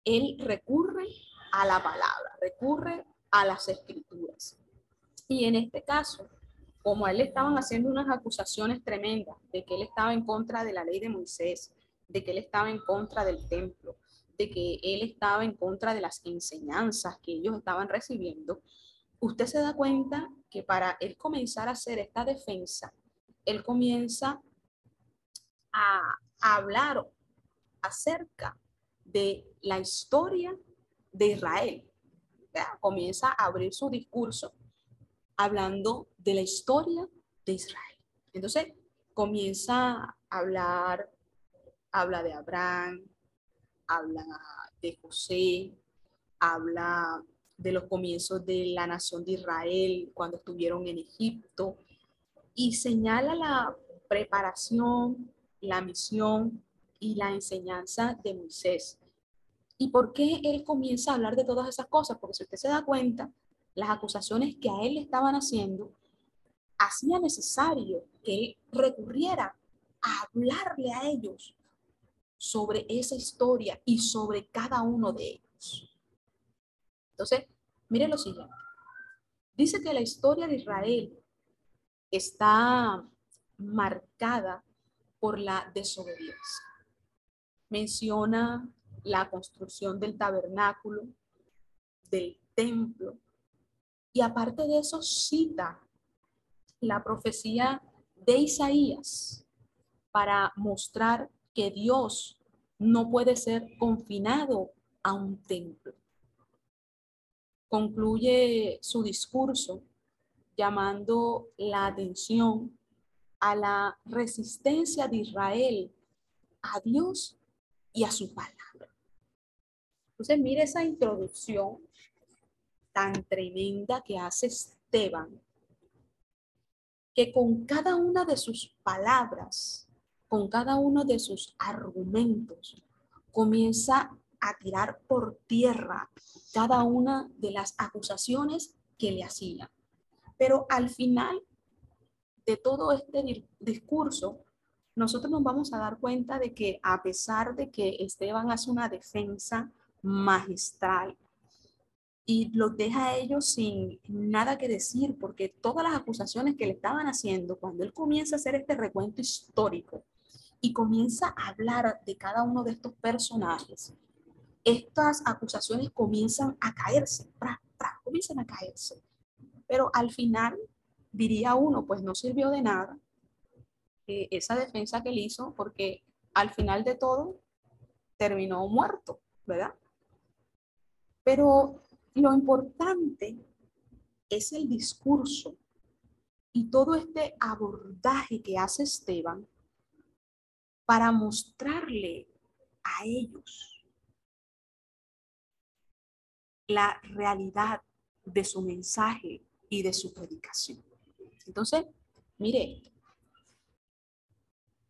él recurre a la palabra, recurre a las escrituras. Y en este caso, como a él le estaban haciendo unas acusaciones tremendas de que él estaba en contra de la ley de Moisés, de que él estaba en contra del templo, de que él estaba en contra de las enseñanzas que ellos estaban recibiendo, usted se da cuenta que para él comenzar a hacer esta defensa, él comienza a, hablar acerca de la historia de Israel. Comienza a abrir su discurso hablando de la historia de Israel. Entonces comienza a hablar, habla de Abraham, habla de José, habla de los comienzos de la nación de Israel cuando estuvieron en Egipto y señala la preparación, la misión y la enseñanza de Moisés. ¿Y por qué él comienza a hablar de todas esas cosas? Porque si usted se da cuenta, las acusaciones que a él le estaban haciendo, hacía necesario que él recurriera a hablarle a ellos sobre esa historia y sobre cada uno de ellos. Entonces, mire lo siguiente. Dice que la historia de Israel está marcada por la desobediencia. menciona la construcción del tabernáculo, del templo, y aparte de eso cita la profecía de Isaías para mostrar que Dios no puede ser confinado a un templo. Concluye su discurso llamando la atención a la resistencia de Israel a Dios y a su palabra. Entonces, mire esa introducción tan tremenda que hace Esteban, que con cada una de sus palabras, con cada uno de sus argumentos, comienza a tirar por tierra cada una de las acusaciones que le hacían. Pero al final de todo este discurso, nosotros nos vamos a dar cuenta de que a pesar de que Esteban hace una defensa magistral y los deja a ellos sin nada que decir, porque todas las acusaciones que le estaban haciendo, cuando él comienza a hacer este recuento histórico y comienza a hablar de cada uno de estos personajes, estas acusaciones comienzan a caerse, comienzan a caerse. Pero al final, diría uno, pues no sirvió de nada eh, esa defensa que él hizo, porque al final de todo terminó muerto, ¿verdad? Pero lo importante es el discurso y todo este abordaje que hace Esteban para mostrarle a ellos la realidad de su mensaje y de su predicación. Entonces, mire,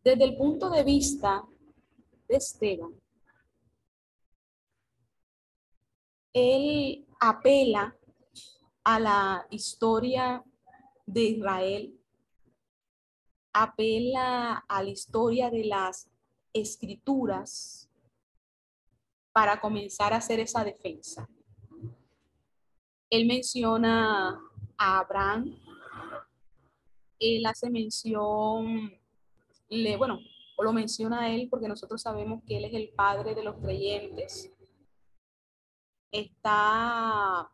desde el punto de vista de Esteban, él apela a la historia de Israel, apela a la historia de las escrituras para comenzar a hacer esa defensa. Él menciona a Abraham, él hace mención, le, bueno, lo menciona él porque nosotros sabemos que él es el padre de los creyentes. Está,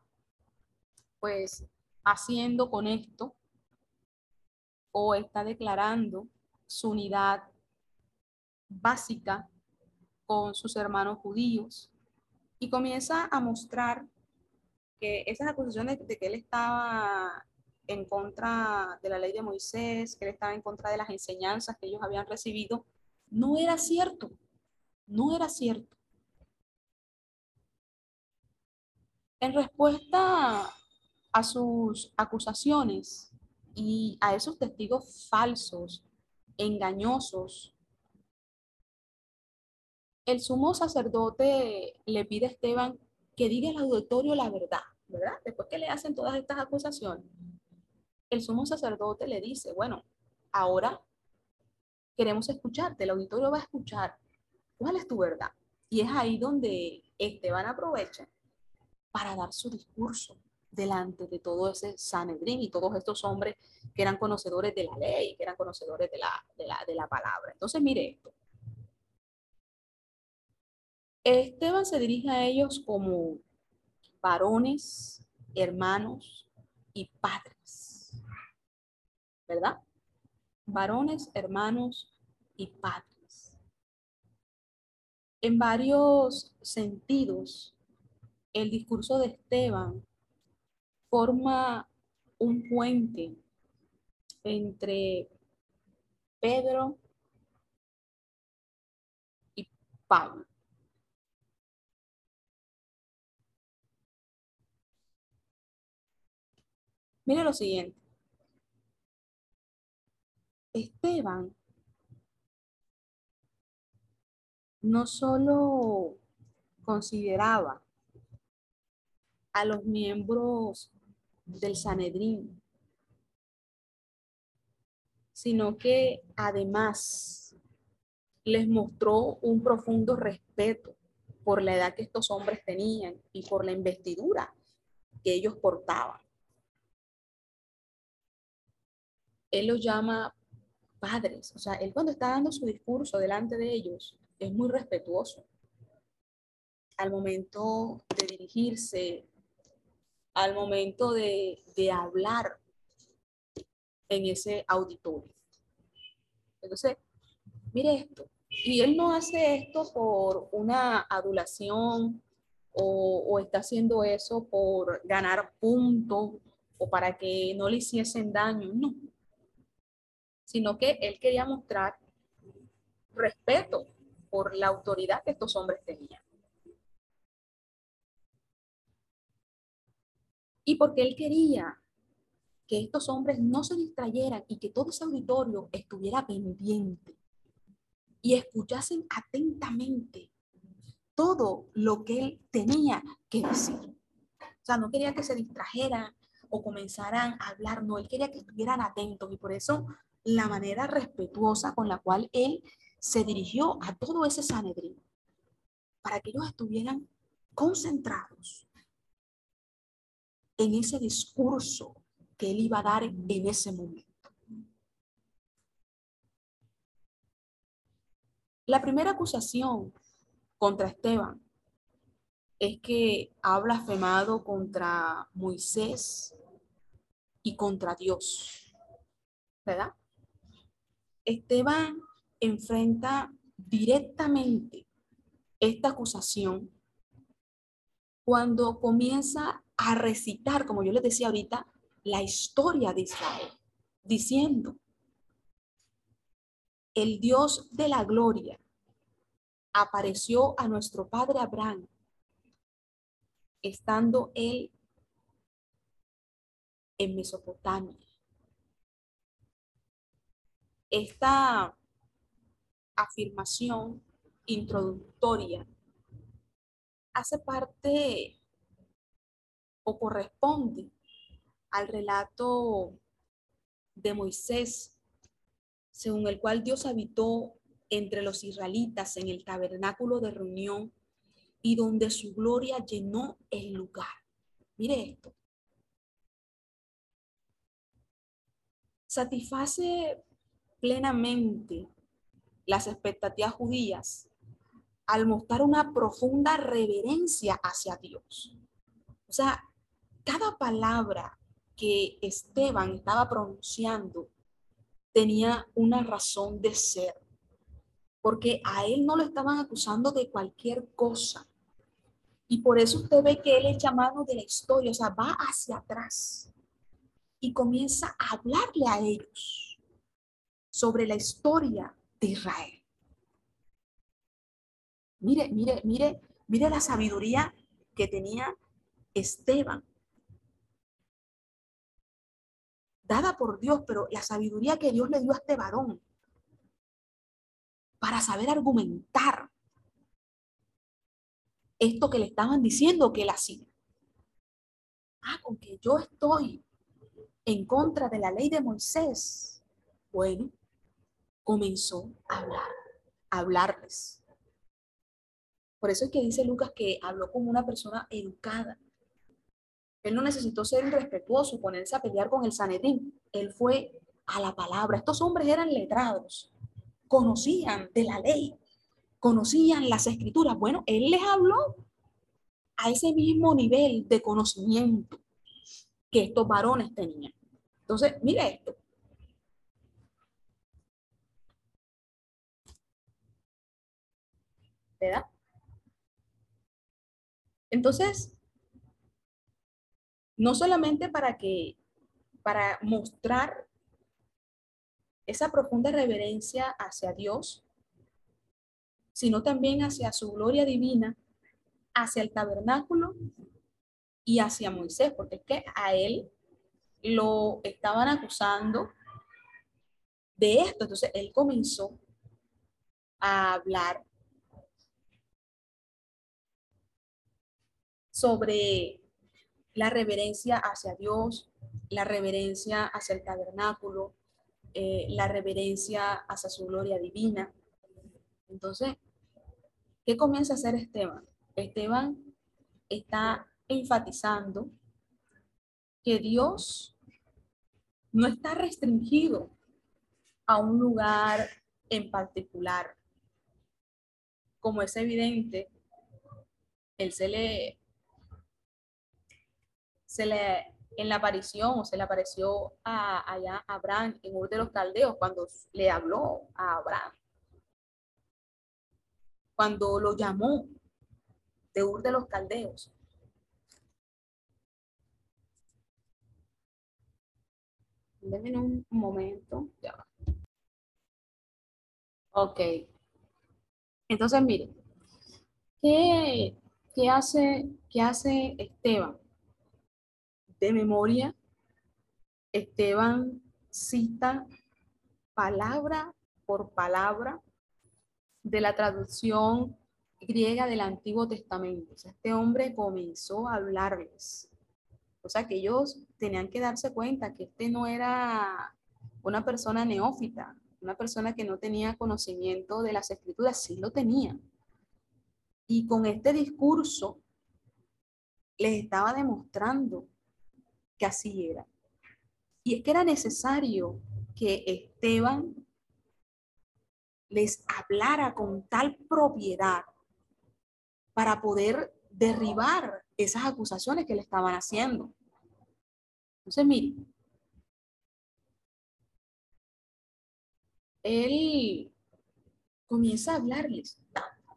pues, haciendo con esto o está declarando su unidad básica con sus hermanos judíos y comienza a mostrar que esas acusaciones de que él estaba en contra de la ley de Moisés, que él estaba en contra de las enseñanzas que ellos habían recibido, no era cierto, no era cierto. En respuesta a sus acusaciones y a esos testigos falsos, engañosos, el sumo sacerdote le pide a Esteban que diga al auditorio la verdad, ¿verdad? Después que le hacen todas estas acusaciones, el sumo sacerdote le dice, bueno, ahora queremos escucharte, el auditorio va a escuchar cuál es tu verdad. Y es ahí donde Esteban aprovecha para dar su discurso delante de todo ese Sanedrín y todos estos hombres que eran conocedores de la ley, que eran conocedores de la, de la, de la palabra. Entonces, mire esto. Esteban se dirige a ellos como varones, hermanos y padres. ¿Verdad? Varones, hermanos y padres. En varios sentidos, el discurso de Esteban forma un puente entre Pedro y Pablo. Mire lo siguiente. Esteban no solo consideraba a los miembros del Sanedrín, sino que además les mostró un profundo respeto por la edad que estos hombres tenían y por la investidura que ellos portaban. él los llama padres. O sea, él cuando está dando su discurso delante de ellos, es muy respetuoso al momento de dirigirse, al momento de, de hablar en ese auditorio. Entonces, mire esto. Y él no hace esto por una adulación o, está haciendo eso por ganar puntos o para que no le hiciesen daño, no. Sino que él quería mostrar respeto por la autoridad que estos hombres tenían. Y porque él quería que estos hombres no se distrayeran y que todo ese auditorio estuviera pendiente y escuchasen atentamente todo lo que él tenía que decir. O sea, no quería que se distrajeran o comenzaran a hablar, no, él quería que estuvieran atentos y por eso la manera respetuosa con la cual él se dirigió a todo ese Sanedrín, para que ellos estuvieran concentrados en ese discurso que él iba a dar en ese momento. La primera acusación contra Esteban es que ha blasfemado contra Moisés y contra Dios. ¿Verdad? Esteban enfrenta directamente esta acusación cuando comienza a recitar, como yo les decía ahorita, la historia de Israel, diciendo, el Dios de la gloria apareció a nuestro padre Abraham, estando él en Mesopotamia. Esta afirmación introductoria hace parte o corresponde al relato de Moisés, según el cual Dios habitó entre los israelitas en el tabernáculo de reunión y donde su gloria llenó el lugar. Mire esto. Satisface plenamente las expectativas judías al mostrar una profunda reverencia hacia Dios. O sea, cada palabra que Esteban estaba pronunciando tenía una razón de ser porque a él no lo estaban acusando de cualquier cosa. Y por eso usted ve que él echa mano de la historia, o sea, va hacia atrás y comienza a hablarle a ellos sobre la historia de Israel. Mire, mire, mire, mire la sabiduría que tenía Esteban. Dada por Dios, pero la sabiduría que Dios le dio a este varón para saber argumentar esto que le estaban diciendo que él hacía. Ah, con que yo estoy en contra de la ley de Moisés. Bueno, comenzó a hablar, a hablarles. Por eso es que dice Lucas que habló como una persona educada. Él no necesitó ser irrespetuoso, ponerse a pelear con el Sanedrín. Él fue a la palabra. Estos hombres eran letrados conocían de la ley, conocían las escrituras. Bueno, él les habló a ese mismo nivel de conocimiento que estos varones tenían. Entonces, mire esto. Entonces, no solamente para que, para mostrar esa profunda reverencia hacia Dios, sino también hacia su gloria divina, hacia el tabernáculo y hacia Moisés, porque es que a él lo estaban acusando de esto. Entonces él comenzó a hablar sobre la reverencia hacia Dios, la reverencia hacia el tabernáculo, eh, la reverencia hacia su gloria divina. Entonces, ¿qué comienza a hacer Esteban? Esteban está enfatizando que Dios no está restringido a un lugar en particular. como es evidente, él se le, se le, en la aparición, o se le apareció a, allá a Abraham en Ur de los Caldeos, cuando le habló a Abraham, cuando lo llamó de Ur de los Caldeos. Denme un momento. Ya. Ok. Entonces, mire, ¿qué, qué, hace, ¿qué hace Esteban? De memoria, Esteban cita palabra por palabra de la traducción griega del Antiguo Testamento. este hombre comenzó a hablarles. O sea, que ellos tenían que darse cuenta que este no era una persona neófita, una persona que no tenía conocimiento de las escrituras, sí lo tenía. Y con este discurso les estaba demostrando que así era. Y es que era necesario que Esteban les hablara con tal propiedad para poder derribar esas acusaciones que le estaban haciendo. Entonces, mire, él comienza a hablarles,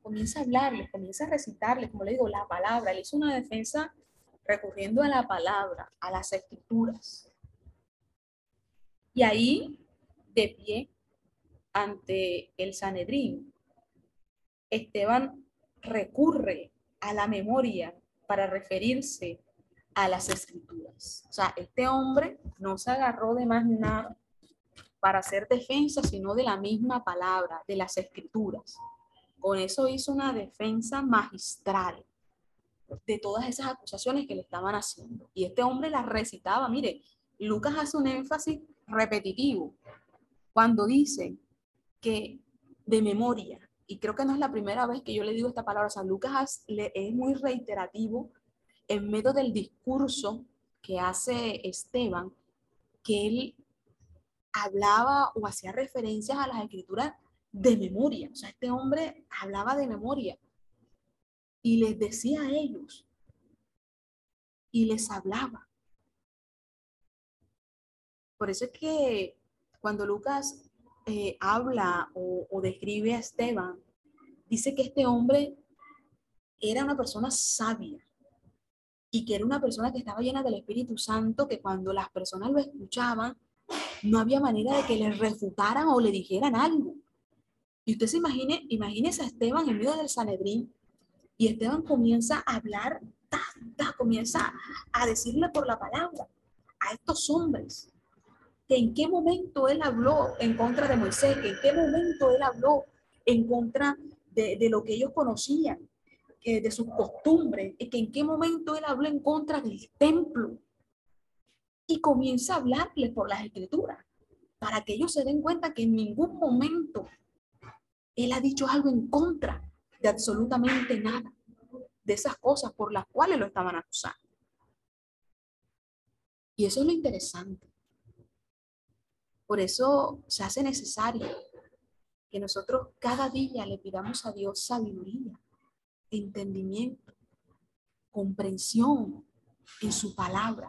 comienza a hablarles, comienza a recitarles, como le digo, la palabra. Él hizo una defensa recurriendo a la palabra, a las escrituras. Y ahí, de pie, ante el Sanedrín, Esteban recurre a la memoria para referirse a las escrituras. O sea, este hombre no se agarró de más nada para hacer defensa, sino de la misma palabra, de las escrituras. Con eso hizo una defensa magistral de todas esas acusaciones que le estaban haciendo. Y este hombre las recitaba. Mire, Lucas hace un énfasis repetitivo cuando dice que de memoria, y creo que no es la primera vez que yo le digo esta palabra, sea, Lucas es muy reiterativo en medio del discurso que hace Esteban, que él hablaba o hacía referencias a las escrituras de memoria. O sea, este hombre hablaba de memoria y les decía a ellos y les hablaba. Por eso es que cuando Lucas eh, habla o, o describe a Esteban, dice que este hombre era una persona sabia y que era una persona que estaba llena del Espíritu Santo, que cuando las personas lo escuchaban, no había manera de que le refutaran o le dijeran algo. Y usted se imagine, imagínese a Esteban en medio del Sanedrín y Esteban comienza a hablar, comienza a decirle por la palabra a estos hombres. Que en qué momento él habló en contra de Moisés, que en qué momento él habló en contra de, lo que ellos conocían, de sus costumbres, y que en qué momento él habló en contra del templo, y comienza a hablarles por las escrituras para que ellos se den cuenta que en ningún momento él ha dicho algo en contra de absolutamente nada de esas cosas por las cuales lo estaban acusando. Y eso es lo interesante. Por eso se hace necesario que nosotros cada día le pidamos a Dios sabiduría, entendimiento, comprensión en su palabra,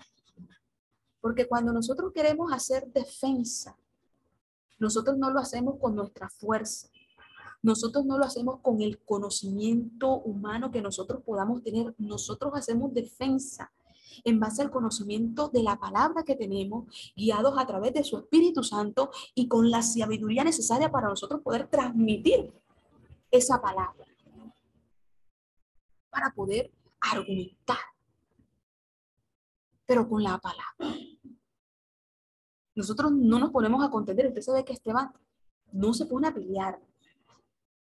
porque cuando nosotros queremos hacer defensa, nosotros no lo hacemos con nuestra fuerza. Nosotros no lo hacemos con el conocimiento humano que nosotros podamos tener. Nosotros hacemos defensa en base al conocimiento de la palabra que tenemos, guiados a través de su Espíritu Santo y con la sabiduría necesaria para nosotros poder transmitir esa palabra, para poder argumentar, pero con la palabra. Nosotros no nos ponemos a contender. Usted sabe que Esteban no se pone a pelear.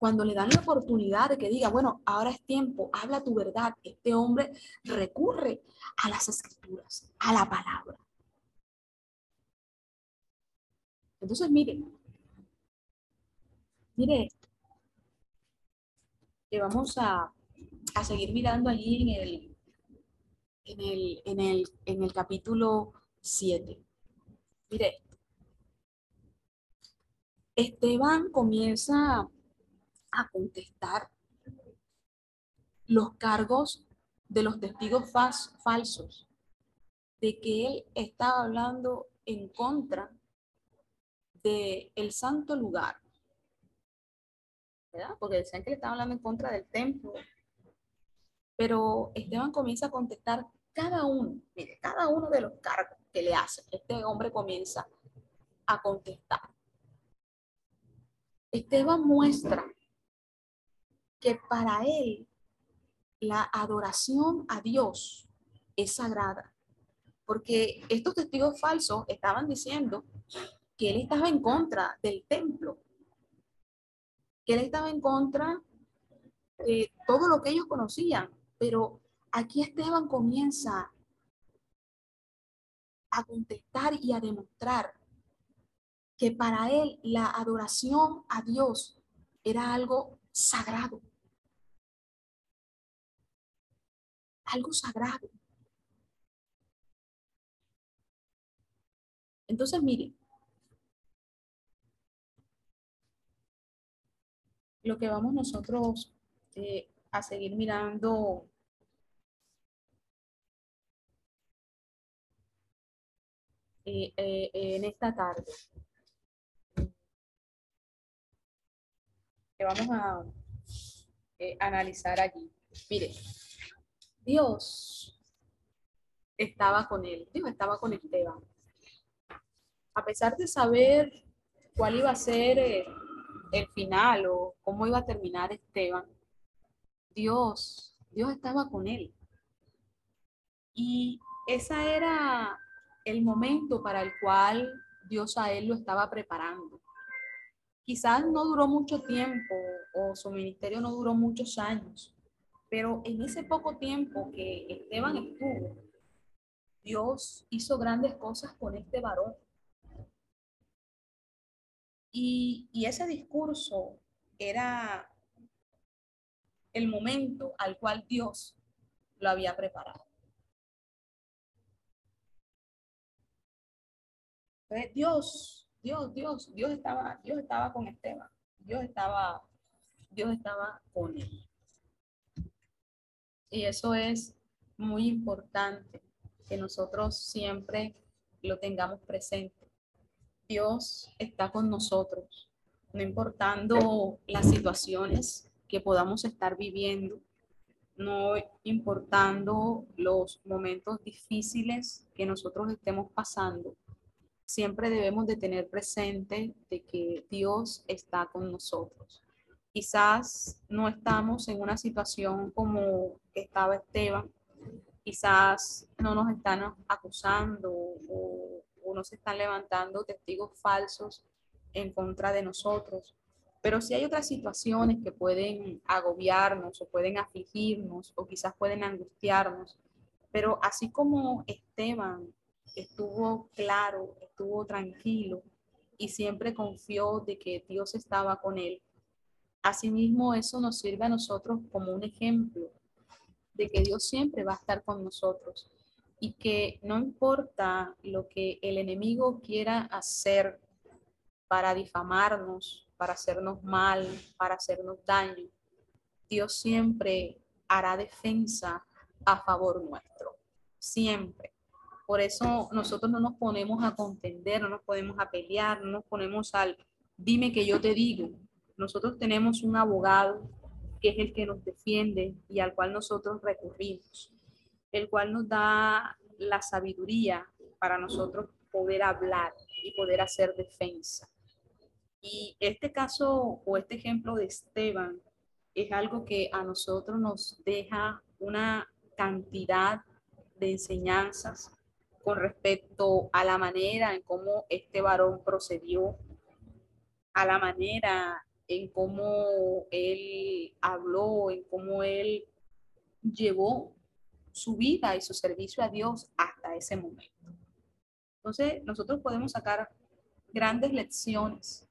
Cuando le dan la oportunidad de que diga, bueno, ahora es tiempo, habla tu verdad, este hombre recurre a las escrituras, a la palabra. Entonces, mire, mire que vamos a, a seguir mirando allí en el, en el, en el, en el capítulo 7. Mire, Esteban comienza a contestar los cargos de los testigos falsos, de que él estaba hablando en contra del el santo lugar, ¿verdad? Porque decían que le estaba hablando en contra del templo. Pero Esteban comienza a contestar cada uno, mire, cada uno de los cargos que le hacen. Este hombre comienza a contestar. Esteban muestra que para él la adoración a Dios es sagrada. Porque estos testigos falsos estaban diciendo que él estaba en contra del templo, que él estaba en contra de todo lo que ellos conocían. Pero aquí Esteban comienza a contestar y a demostrar que para él la adoración a Dios era algo sagrado. Algo sagrado. Entonces, mire, lo que vamos nosotros eh, a seguir mirando eh, eh, en esta tarde. Que vamos a analizar allí. Mire, Dios estaba con él, Dios estaba con Esteban. A pesar de saber cuál iba a ser el final o cómo iba a terminar Esteban, Dios, Dios estaba con él. Y esa era el momento para el cual Dios a él lo estaba preparando. Quizás no duró mucho tiempo o su ministerio no duró muchos años, pero en ese poco tiempo que Esteban estuvo, Dios hizo grandes cosas con este varón. Y, ese discurso era el momento al cual Dios lo había preparado. Dios, Dios, Dios, Dios estaba, Dios estaba con Esteban. Dios estaba, Dios estaba con él. Y eso es muy importante que nosotros siempre lo tengamos presente. Dios está con nosotros, no importando las situaciones que podamos estar viviendo, no importando los momentos difíciles que nosotros estemos pasando, siempre debemos de tener presente de que Dios está con nosotros. Quizás no estamos en una situación como estaba Esteban, quizás no nos están acusando o, o nos están levantando testigos falsos en contra de nosotros, pero si hay otras situaciones que pueden agobiarnos o pueden afligirnos o quizás pueden angustiarnos. Pero así como Esteban estuvo claro, estuvo tranquilo y siempre confió de que Dios estaba con él, asimismo eso nos sirve a nosotros como un ejemplo de que Dios siempre va a estar con nosotros y que no importa lo que el enemigo quiera hacer para difamarnos, para hacernos mal, para hacernos daño, Dios siempre hará defensa a favor nuestro, siempre. Por eso nosotros no nos ponemos a contender, no nos podemos a pelear, no nos ponemos al dime que yo te digo. Nosotros tenemos un abogado que es el que nos defiende y al cual nosotros recurrimos, el cual nos da la sabiduría para nosotros poder hablar y poder hacer defensa. Y este caso o este ejemplo de Esteban es algo que a nosotros nos deja una cantidad de enseñanzas con respecto a la manera en cómo este varón procedió, a la manera en cómo él habló, en cómo él llevó su vida y su servicio a Dios hasta ese momento. Entonces, nosotros podemos sacar grandes lecciones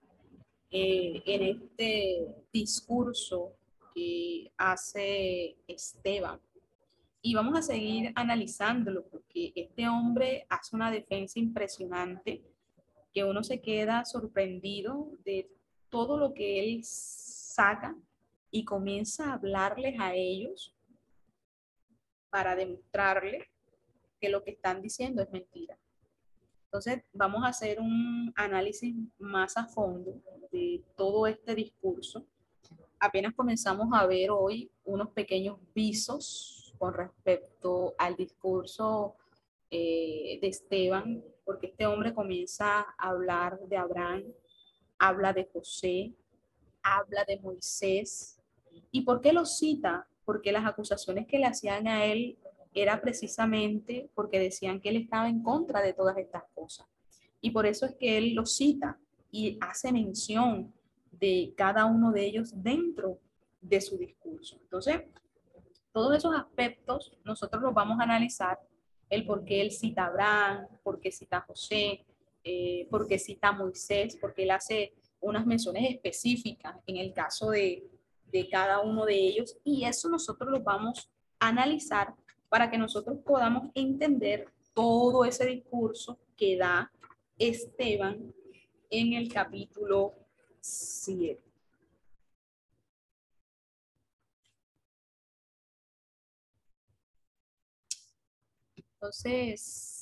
eh, en este discurso que hace Esteban. Y vamos a seguir analizándolo porque este hombre hace una defensa impresionante que uno se queda sorprendido de todo lo que él saca y comienza a hablarles a ellos para demostrarle que lo que están diciendo es mentira. Entonces, vamos a hacer un análisis más a fondo de todo este discurso. Apenas comenzamos a ver hoy unos pequeños visos con respecto al discurso eh, de Esteban, porque este hombre comienza a hablar de Abraham, habla de José, habla de Moisés. ¿Y por qué lo cita? Porque las acusaciones que le hacían a él era precisamente porque decían que él estaba en contra de todas estas cosas. Y por eso es que él lo cita y hace mención de cada uno de ellos dentro de su discurso. Entonces, todos esos aspectos nosotros los vamos a analizar, el por qué él cita a Abraham, por qué cita a José, eh, por qué cita a Moisés, porque él hace unas menciones específicas en el caso de, de cada uno de ellos y eso nosotros lo vamos a analizar para que nosotros podamos entender todo ese discurso que da Esteban en el capítulo 7. Entonces...